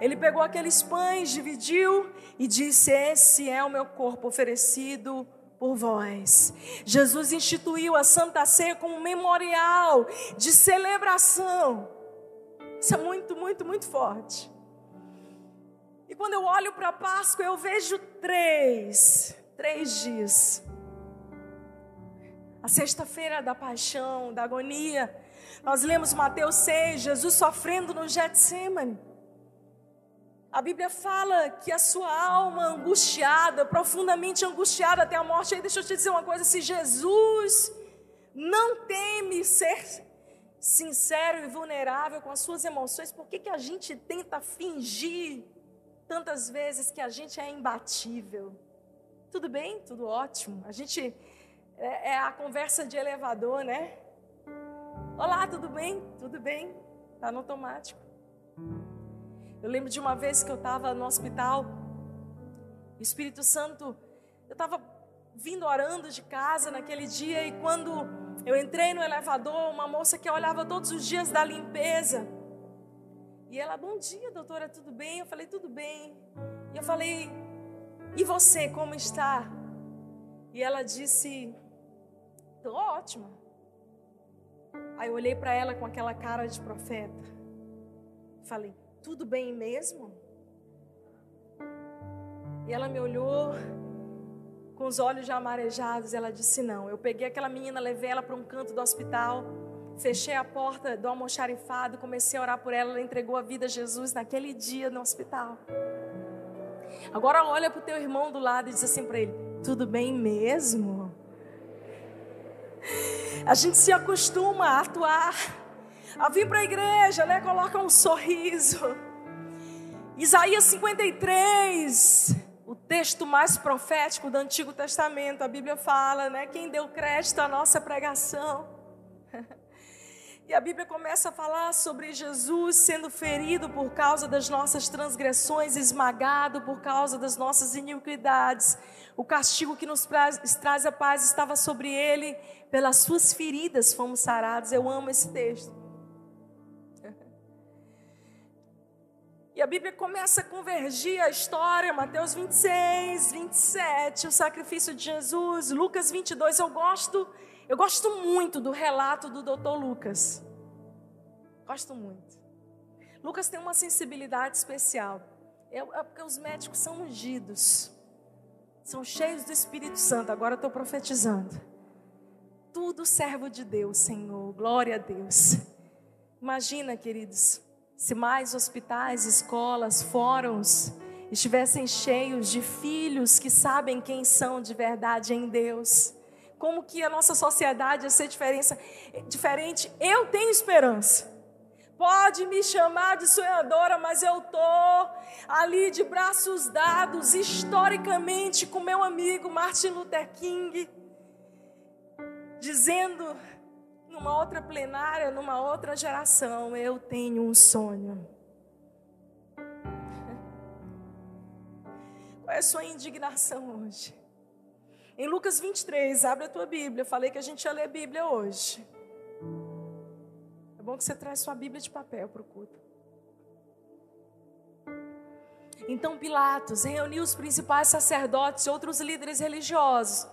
Ele pegou aqueles pães, dividiu e disse: Esse é o meu corpo oferecido por vós. Jesus instituiu a Santa Ceia como um memorial de celebração. Isso é muito, muito, muito forte. E quando eu olho para a Páscoa, eu vejo três, três dias. A sexta-feira da paixão, da agonia. Nós lemos Mateus 6, Jesus sofrendo no Getsemane. A Bíblia fala que a sua alma angustiada, profundamente angustiada até a morte. Aí deixa eu te dizer uma coisa: se Jesus não teme ser sincero e vulnerável com as suas emoções, por que, que a gente tenta fingir tantas vezes que a gente é imbatível? Tudo bem? Tudo ótimo. A gente é, é a conversa de elevador, né? Olá, tudo bem? Tudo bem? Tá no automático. Eu lembro de uma vez que eu estava no hospital, o Espírito Santo, eu estava vindo orando de casa naquele dia e quando eu entrei no elevador, uma moça que olhava todos os dias da limpeza, e ela, bom dia, doutora, tudo bem? Eu falei, tudo bem. E eu falei, e você, como está? E ela disse, estou ótima. Aí eu olhei para ela com aquela cara de profeta. Falei, tudo bem mesmo? E ela me olhou com os olhos já amarejados. Ela disse: Não. Eu peguei aquela menina, levei ela para um canto do hospital, fechei a porta do almoxarifado, comecei a orar por ela. Ela entregou a vida a Jesus naquele dia no hospital. Agora olha para o teu irmão do lado e diz assim para ele: Tudo bem mesmo? A gente se acostuma a atuar a vir para a igreja, né? Coloca um sorriso. Isaías 53, o texto mais profético do Antigo Testamento, a Bíblia fala, né? Quem deu crédito à nossa pregação. E a Bíblia começa a falar sobre Jesus sendo ferido por causa das nossas transgressões, esmagado por causa das nossas iniquidades. O castigo que nos traz a paz estava sobre ele, pelas suas feridas fomos sarados. Eu amo esse texto. E a Bíblia começa a convergir a história, Mateus 26, 27, o sacrifício de Jesus, Lucas 22. Eu gosto, eu gosto muito do relato do Dr. Lucas. Gosto muito. Lucas tem uma sensibilidade especial. É, é porque os médicos são ungidos, são cheios do Espírito Santo. Agora estou profetizando. Tudo servo de Deus, Senhor. Glória a Deus. Imagina, queridos, se mais hospitais, escolas, fóruns estivessem cheios de filhos que sabem quem são de verdade em Deus, como que a nossa sociedade ia ser diferença, diferente? Eu tenho esperança. Pode me chamar de sonhadora, mas eu tô ali de braços dados historicamente com meu amigo Martin Luther King, dizendo numa outra plenária, numa outra geração, eu tenho um sonho. Qual é a sua indignação hoje? Em Lucas 23, abre a tua Bíblia. Eu falei que a gente ia ler a Bíblia hoje. É bom que você traz sua Bíblia de papel para o culto. Então Pilatos reuniu os principais sacerdotes e outros líderes religiosos,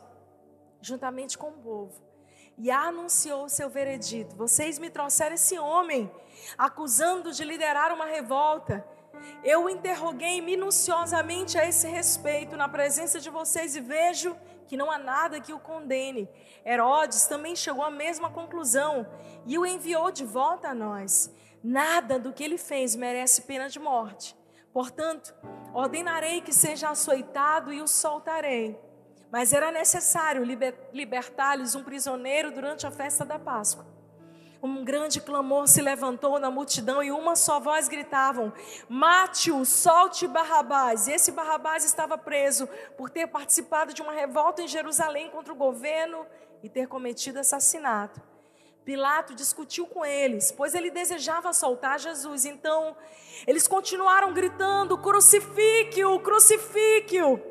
juntamente com o povo e anunciou seu veredito. Vocês me trouxeram esse homem, acusando de liderar uma revolta. Eu interroguei minuciosamente a esse respeito na presença de vocês e vejo que não há nada que o condene. Herodes também chegou à mesma conclusão e o enviou de volta a nós. Nada do que ele fez merece pena de morte. Portanto, ordenarei que seja açoitado e o soltarei. Mas era necessário libertar-lhes um prisioneiro durante a festa da Páscoa. Um grande clamor se levantou na multidão e uma só voz gritavam: Mate-o, solte Barrabás. E esse Barrabás estava preso por ter participado de uma revolta em Jerusalém contra o governo e ter cometido assassinato. Pilato discutiu com eles, pois ele desejava soltar Jesus. Então, eles continuaram gritando: Crucifique-o, crucifique-o.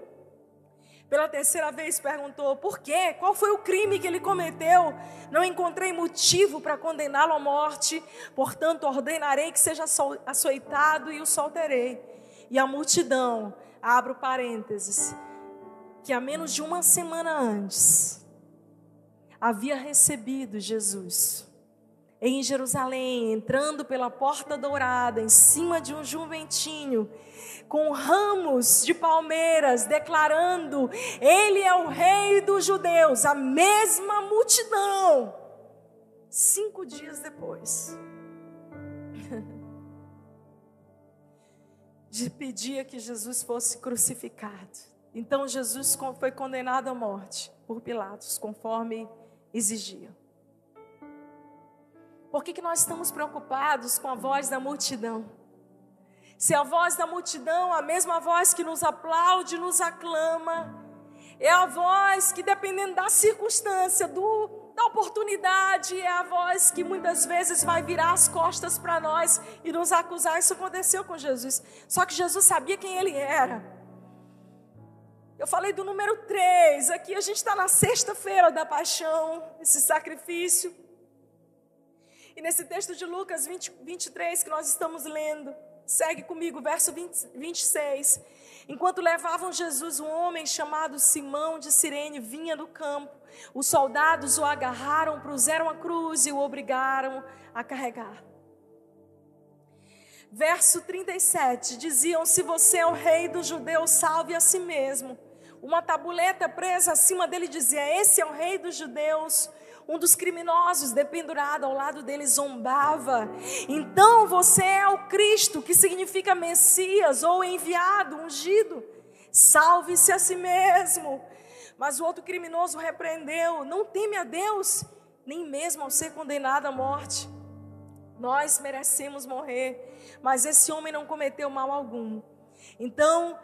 Pela terceira vez perguntou: por quê? Qual foi o crime que ele cometeu? Não encontrei motivo para condená-lo à morte, portanto, ordenarei que seja açoitado e o solterei. E a multidão, abro parênteses, que há menos de uma semana antes havia recebido Jesus, em Jerusalém, entrando pela porta dourada, em cima de um jumentinho, com ramos de palmeiras, declarando: Ele é o Rei dos Judeus, a mesma multidão. Cinco dias depois, de pedia que Jesus fosse crucificado. Então Jesus foi condenado à morte por Pilatos, conforme exigia. Por que, que nós estamos preocupados com a voz da multidão? Se a voz da multidão, a mesma voz que nos aplaude, nos aclama, é a voz que, dependendo da circunstância, do, da oportunidade, é a voz que muitas vezes vai virar as costas para nós e nos acusar. Isso aconteceu com Jesus. Só que Jesus sabia quem ele era. Eu falei do número 3, aqui a gente está na sexta-feira da paixão, esse sacrifício. E nesse texto de Lucas 20, 23 que nós estamos lendo, segue comigo, verso 20, 26. Enquanto levavam Jesus, um homem chamado Simão de Sirene vinha do campo. Os soldados o agarraram, puseram a cruz e o obrigaram a carregar. Verso 37, diziam: Se você é o rei dos judeus, salve a si mesmo. Uma tabuleta presa acima dele dizia: Esse é o rei dos judeus. Um dos criminosos, dependurado ao lado dele, zombava. Então você é o Cristo, que significa Messias ou enviado, ungido. Salve-se a si mesmo. Mas o outro criminoso repreendeu: Não teme a Deus, nem mesmo ao ser condenado à morte. Nós merecemos morrer, mas esse homem não cometeu mal algum. Então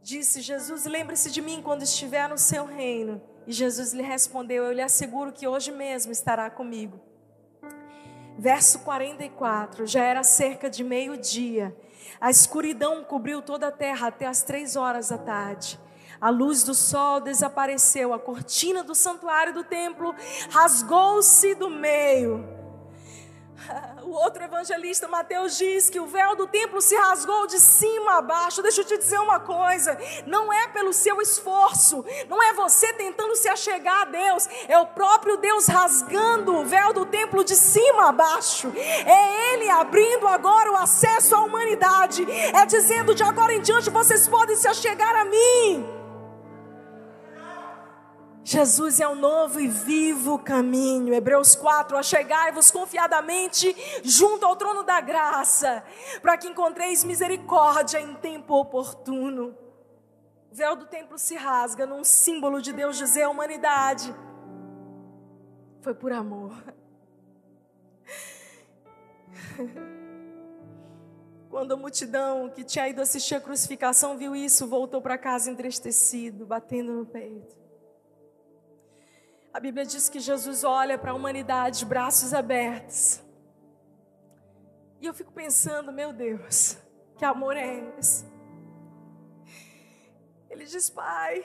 disse Jesus: Lembre-se de mim quando estiver no seu reino. E Jesus lhe respondeu: Eu lhe asseguro que hoje mesmo estará comigo. Verso 44: Já era cerca de meio-dia. A escuridão cobriu toda a terra até as três horas da tarde. A luz do sol desapareceu, a cortina do santuário do templo rasgou-se do meio o outro evangelista, Mateus, diz que o véu do templo se rasgou de cima a baixo. Deixa eu te dizer uma coisa: não é pelo seu esforço, não é você tentando se achegar a Deus, é o próprio Deus rasgando o véu do templo de cima a baixo. É Ele abrindo agora o acesso à humanidade, é dizendo de agora em diante vocês podem se achegar a mim. Jesus é o novo e vivo caminho. Hebreus 4: Achegai-vos confiadamente junto ao trono da graça, para que encontreis misericórdia em tempo oportuno. O véu do templo se rasga num símbolo de Deus dizer à humanidade: foi por amor. Quando a multidão que tinha ido assistir a crucificação viu isso, voltou para casa entristecido, batendo no peito. A Bíblia diz que Jesus olha para a humanidade de braços abertos. E eu fico pensando, meu Deus, que amor é esse? Ele diz, Pai,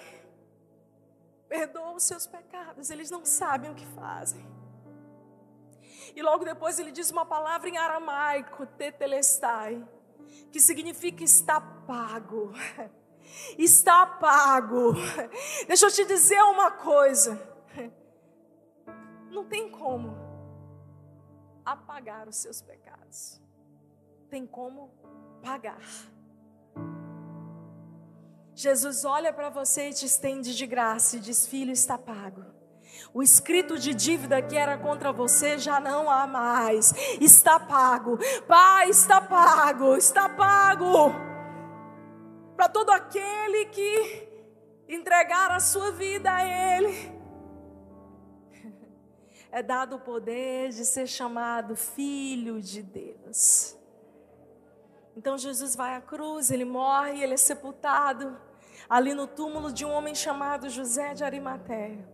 perdoa os seus pecados, eles não sabem o que fazem. E logo depois ele diz uma palavra em aramaico, tetelestai, que significa está pago. Está pago. Deixa eu te dizer uma coisa. Não tem como apagar os seus pecados. Tem como pagar. Jesus olha para você e te estende de graça e diz: Filho, está pago. O escrito de dívida que era contra você já não há mais. Está pago. Pai, está pago. Está pago. Para todo aquele que entregar a sua vida a Ele é dado o poder de ser chamado filho de Deus. Então Jesus vai à cruz, ele morre, ele é sepultado ali no túmulo de um homem chamado José de Arimateia.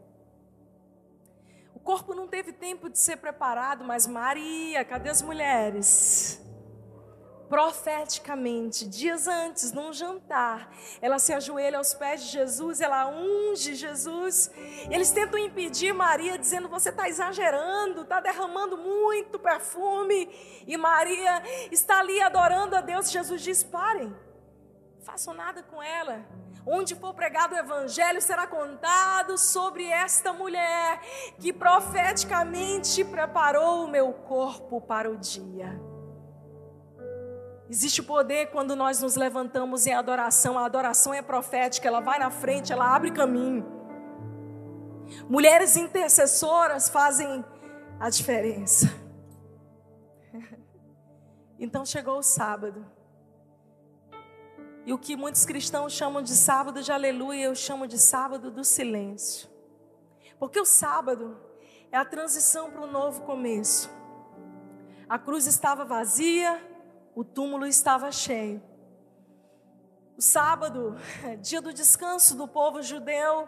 O corpo não teve tempo de ser preparado, mas Maria, cadê as mulheres? Profeticamente, dias antes, num jantar, ela se ajoelha aos pés de Jesus, ela unge Jesus. Eles tentam impedir Maria, dizendo: Você está exagerando, está derramando muito perfume. E Maria está ali adorando a Deus. Jesus diz: Parem, façam nada com ela. Onde for pregado o evangelho, será contado sobre esta mulher que profeticamente preparou o meu corpo para o dia. Existe poder quando nós nos levantamos em adoração. A adoração é profética, ela vai na frente, ela abre caminho. Mulheres intercessoras fazem a diferença. Então chegou o sábado. E o que muitos cristãos chamam de sábado de aleluia, eu chamo de sábado do silêncio. Porque o sábado é a transição para um novo começo. A cruz estava vazia, o túmulo estava cheio. O sábado, dia do descanso do povo judeu,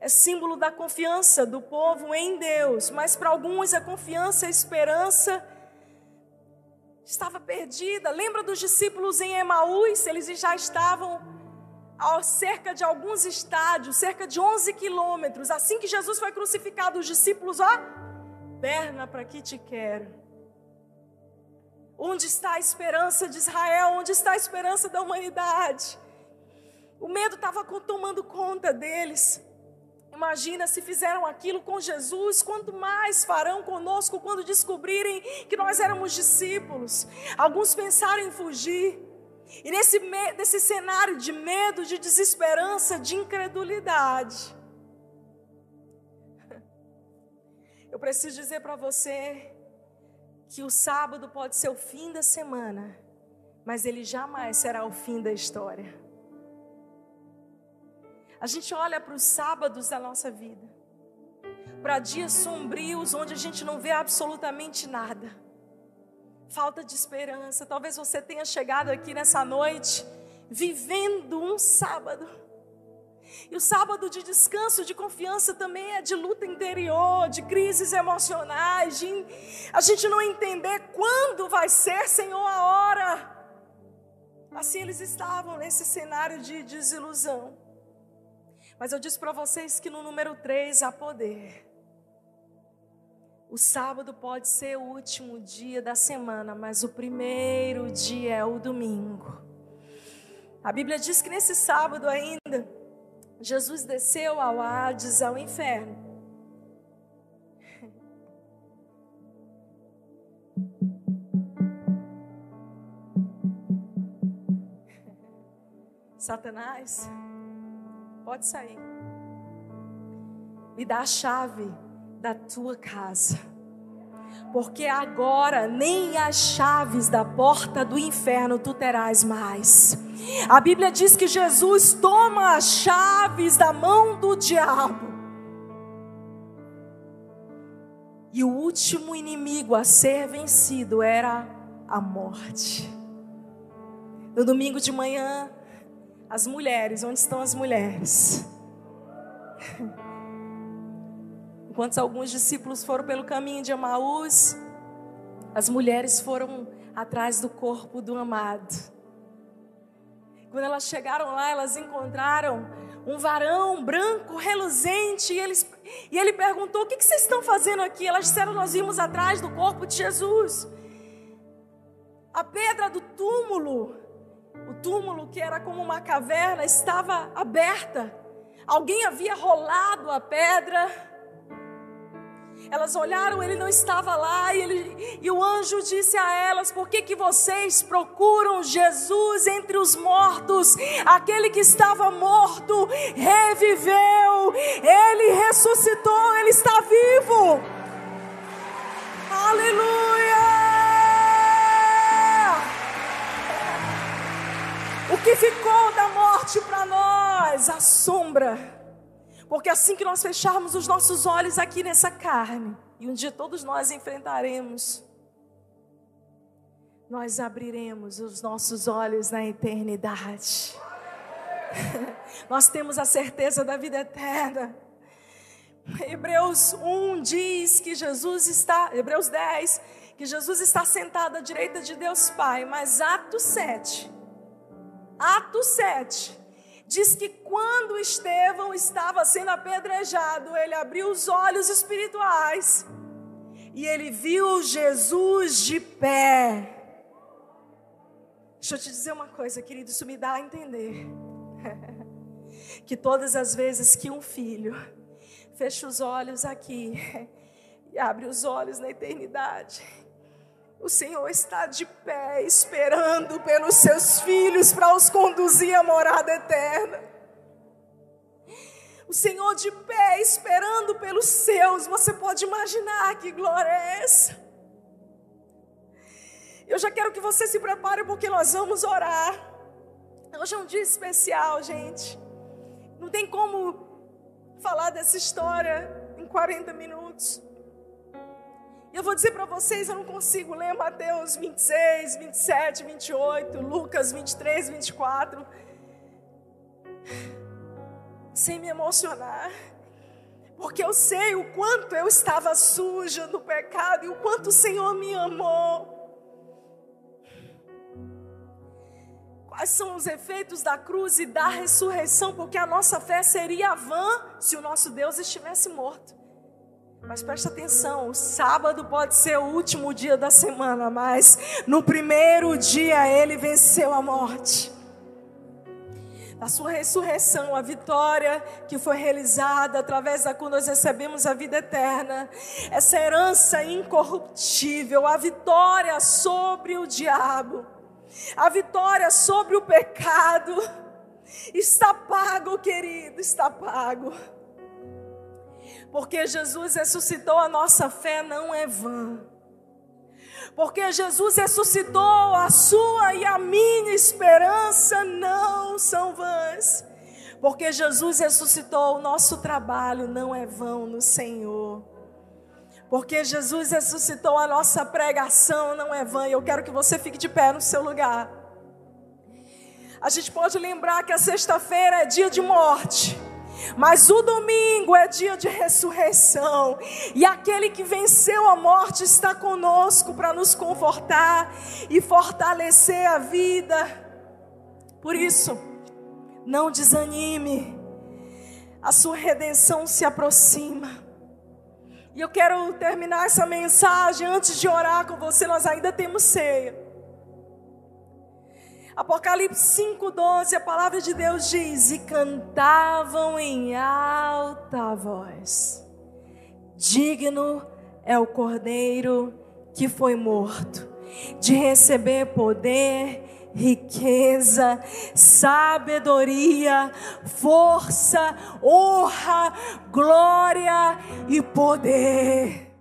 é símbolo da confiança do povo em Deus, mas para alguns a confiança a esperança estava perdida. Lembra dos discípulos em Emaús? Eles já estavam a cerca de alguns estádios, cerca de 11 quilômetros. Assim que Jesus foi crucificado, os discípulos, ó, perna para que te quero. Onde está a esperança de Israel? Onde está a esperança da humanidade? O medo estava tomando conta deles. Imagina se fizeram aquilo com Jesus, quanto mais farão conosco quando descobrirem que nós éramos discípulos. Alguns pensaram em fugir. E nesse, nesse cenário de medo, de desesperança, de incredulidade, eu preciso dizer para você que o sábado pode ser o fim da semana, mas ele jamais será o fim da história. A gente olha para os sábados da nossa vida, para dias sombrios onde a gente não vê absolutamente nada, falta de esperança. Talvez você tenha chegado aqui nessa noite vivendo um sábado. E o sábado de descanso, de confiança também é de luta interior, de crises emocionais, de a gente não entender quando vai ser, Senhor, a hora. Assim eles estavam nesse cenário de desilusão. Mas eu disse para vocês que no número 3 há poder. O sábado pode ser o último dia da semana, mas o primeiro dia é o domingo. A Bíblia diz que nesse sábado ainda, Jesus desceu ao Hades, ao inferno. Satanás Pode sair. Me dá a chave da tua casa. Porque agora nem as chaves da porta do inferno tu terás mais. A Bíblia diz que Jesus toma as chaves da mão do diabo. E o último inimigo a ser vencido era a morte. No domingo de manhã, as mulheres, onde estão as mulheres? Enquanto alguns discípulos foram pelo caminho de Amaús, as mulheres foram atrás do corpo do amado. Quando elas chegaram lá, elas encontraram um varão branco, reluzente, e, eles, e ele perguntou: O que, que vocês estão fazendo aqui? Elas disseram: Nós vimos atrás do corpo de Jesus. A pedra do túmulo o túmulo, que era como uma caverna, estava aberta. Alguém havia rolado a pedra. Elas olharam, ele não estava lá, e, ele, e o anjo disse a elas: Por que, que vocês procuram Jesus entre os mortos? Aquele que estava morto reviveu, ele ressuscitou, ele está vivo. Aleluia! O que ficou da morte para nós? A sombra. Porque assim que nós fecharmos os nossos olhos aqui nessa carne, e um dia todos nós enfrentaremos, nós abriremos os nossos olhos na eternidade. nós temos a certeza da vida eterna. Hebreus 1 diz que Jesus está, Hebreus 10, que Jesus está sentado à direita de Deus Pai, mas Atos 7 Atos 7 diz que quando Estevão estava sendo apedrejado, ele abriu os olhos espirituais e ele viu Jesus de pé. Deixa eu te dizer uma coisa, querido, isso me dá a entender. que todas as vezes que um filho fecha os olhos aqui e abre os olhos na eternidade, o Senhor está de pé esperando pelos seus filhos para os conduzir à morada eterna. O Senhor de pé esperando pelos seus. Você pode imaginar que glória é essa? Eu já quero que você se prepare porque nós vamos orar. Hoje é um dia especial, gente. Não tem como falar dessa história em 40 minutos. Eu vou dizer para vocês, eu não consigo ler Mateus 26, 27, 28, Lucas 23, 24, sem me emocionar. Porque eu sei o quanto eu estava suja no pecado e o quanto o Senhor me amou. Quais são os efeitos da cruz e da ressurreição? Porque a nossa fé seria vã se o nosso Deus estivesse morto. Mas preste atenção, o sábado pode ser o último dia da semana, mas no primeiro dia ele venceu a morte. A sua ressurreição, a vitória que foi realizada através da qual nós recebemos a vida eterna, essa herança incorruptível, a vitória sobre o diabo, a vitória sobre o pecado, está pago, querido, está pago. Porque Jesus ressuscitou, a nossa fé não é vã. Porque Jesus ressuscitou, a sua e a minha esperança não são vãs. Porque Jesus ressuscitou, o nosso trabalho não é vão no Senhor. Porque Jesus ressuscitou, a nossa pregação não é vã. E eu quero que você fique de pé no seu lugar. A gente pode lembrar que a sexta-feira é dia de morte. Mas o domingo é dia de ressurreição, e aquele que venceu a morte está conosco para nos confortar e fortalecer a vida. Por isso, não desanime, a sua redenção se aproxima. E eu quero terminar essa mensagem antes de orar com você, nós ainda temos ceia. Apocalipse 5,12, a palavra de Deus diz: E cantavam em alta voz: Digno é o cordeiro que foi morto, de receber poder, riqueza, sabedoria, força, honra, glória e poder.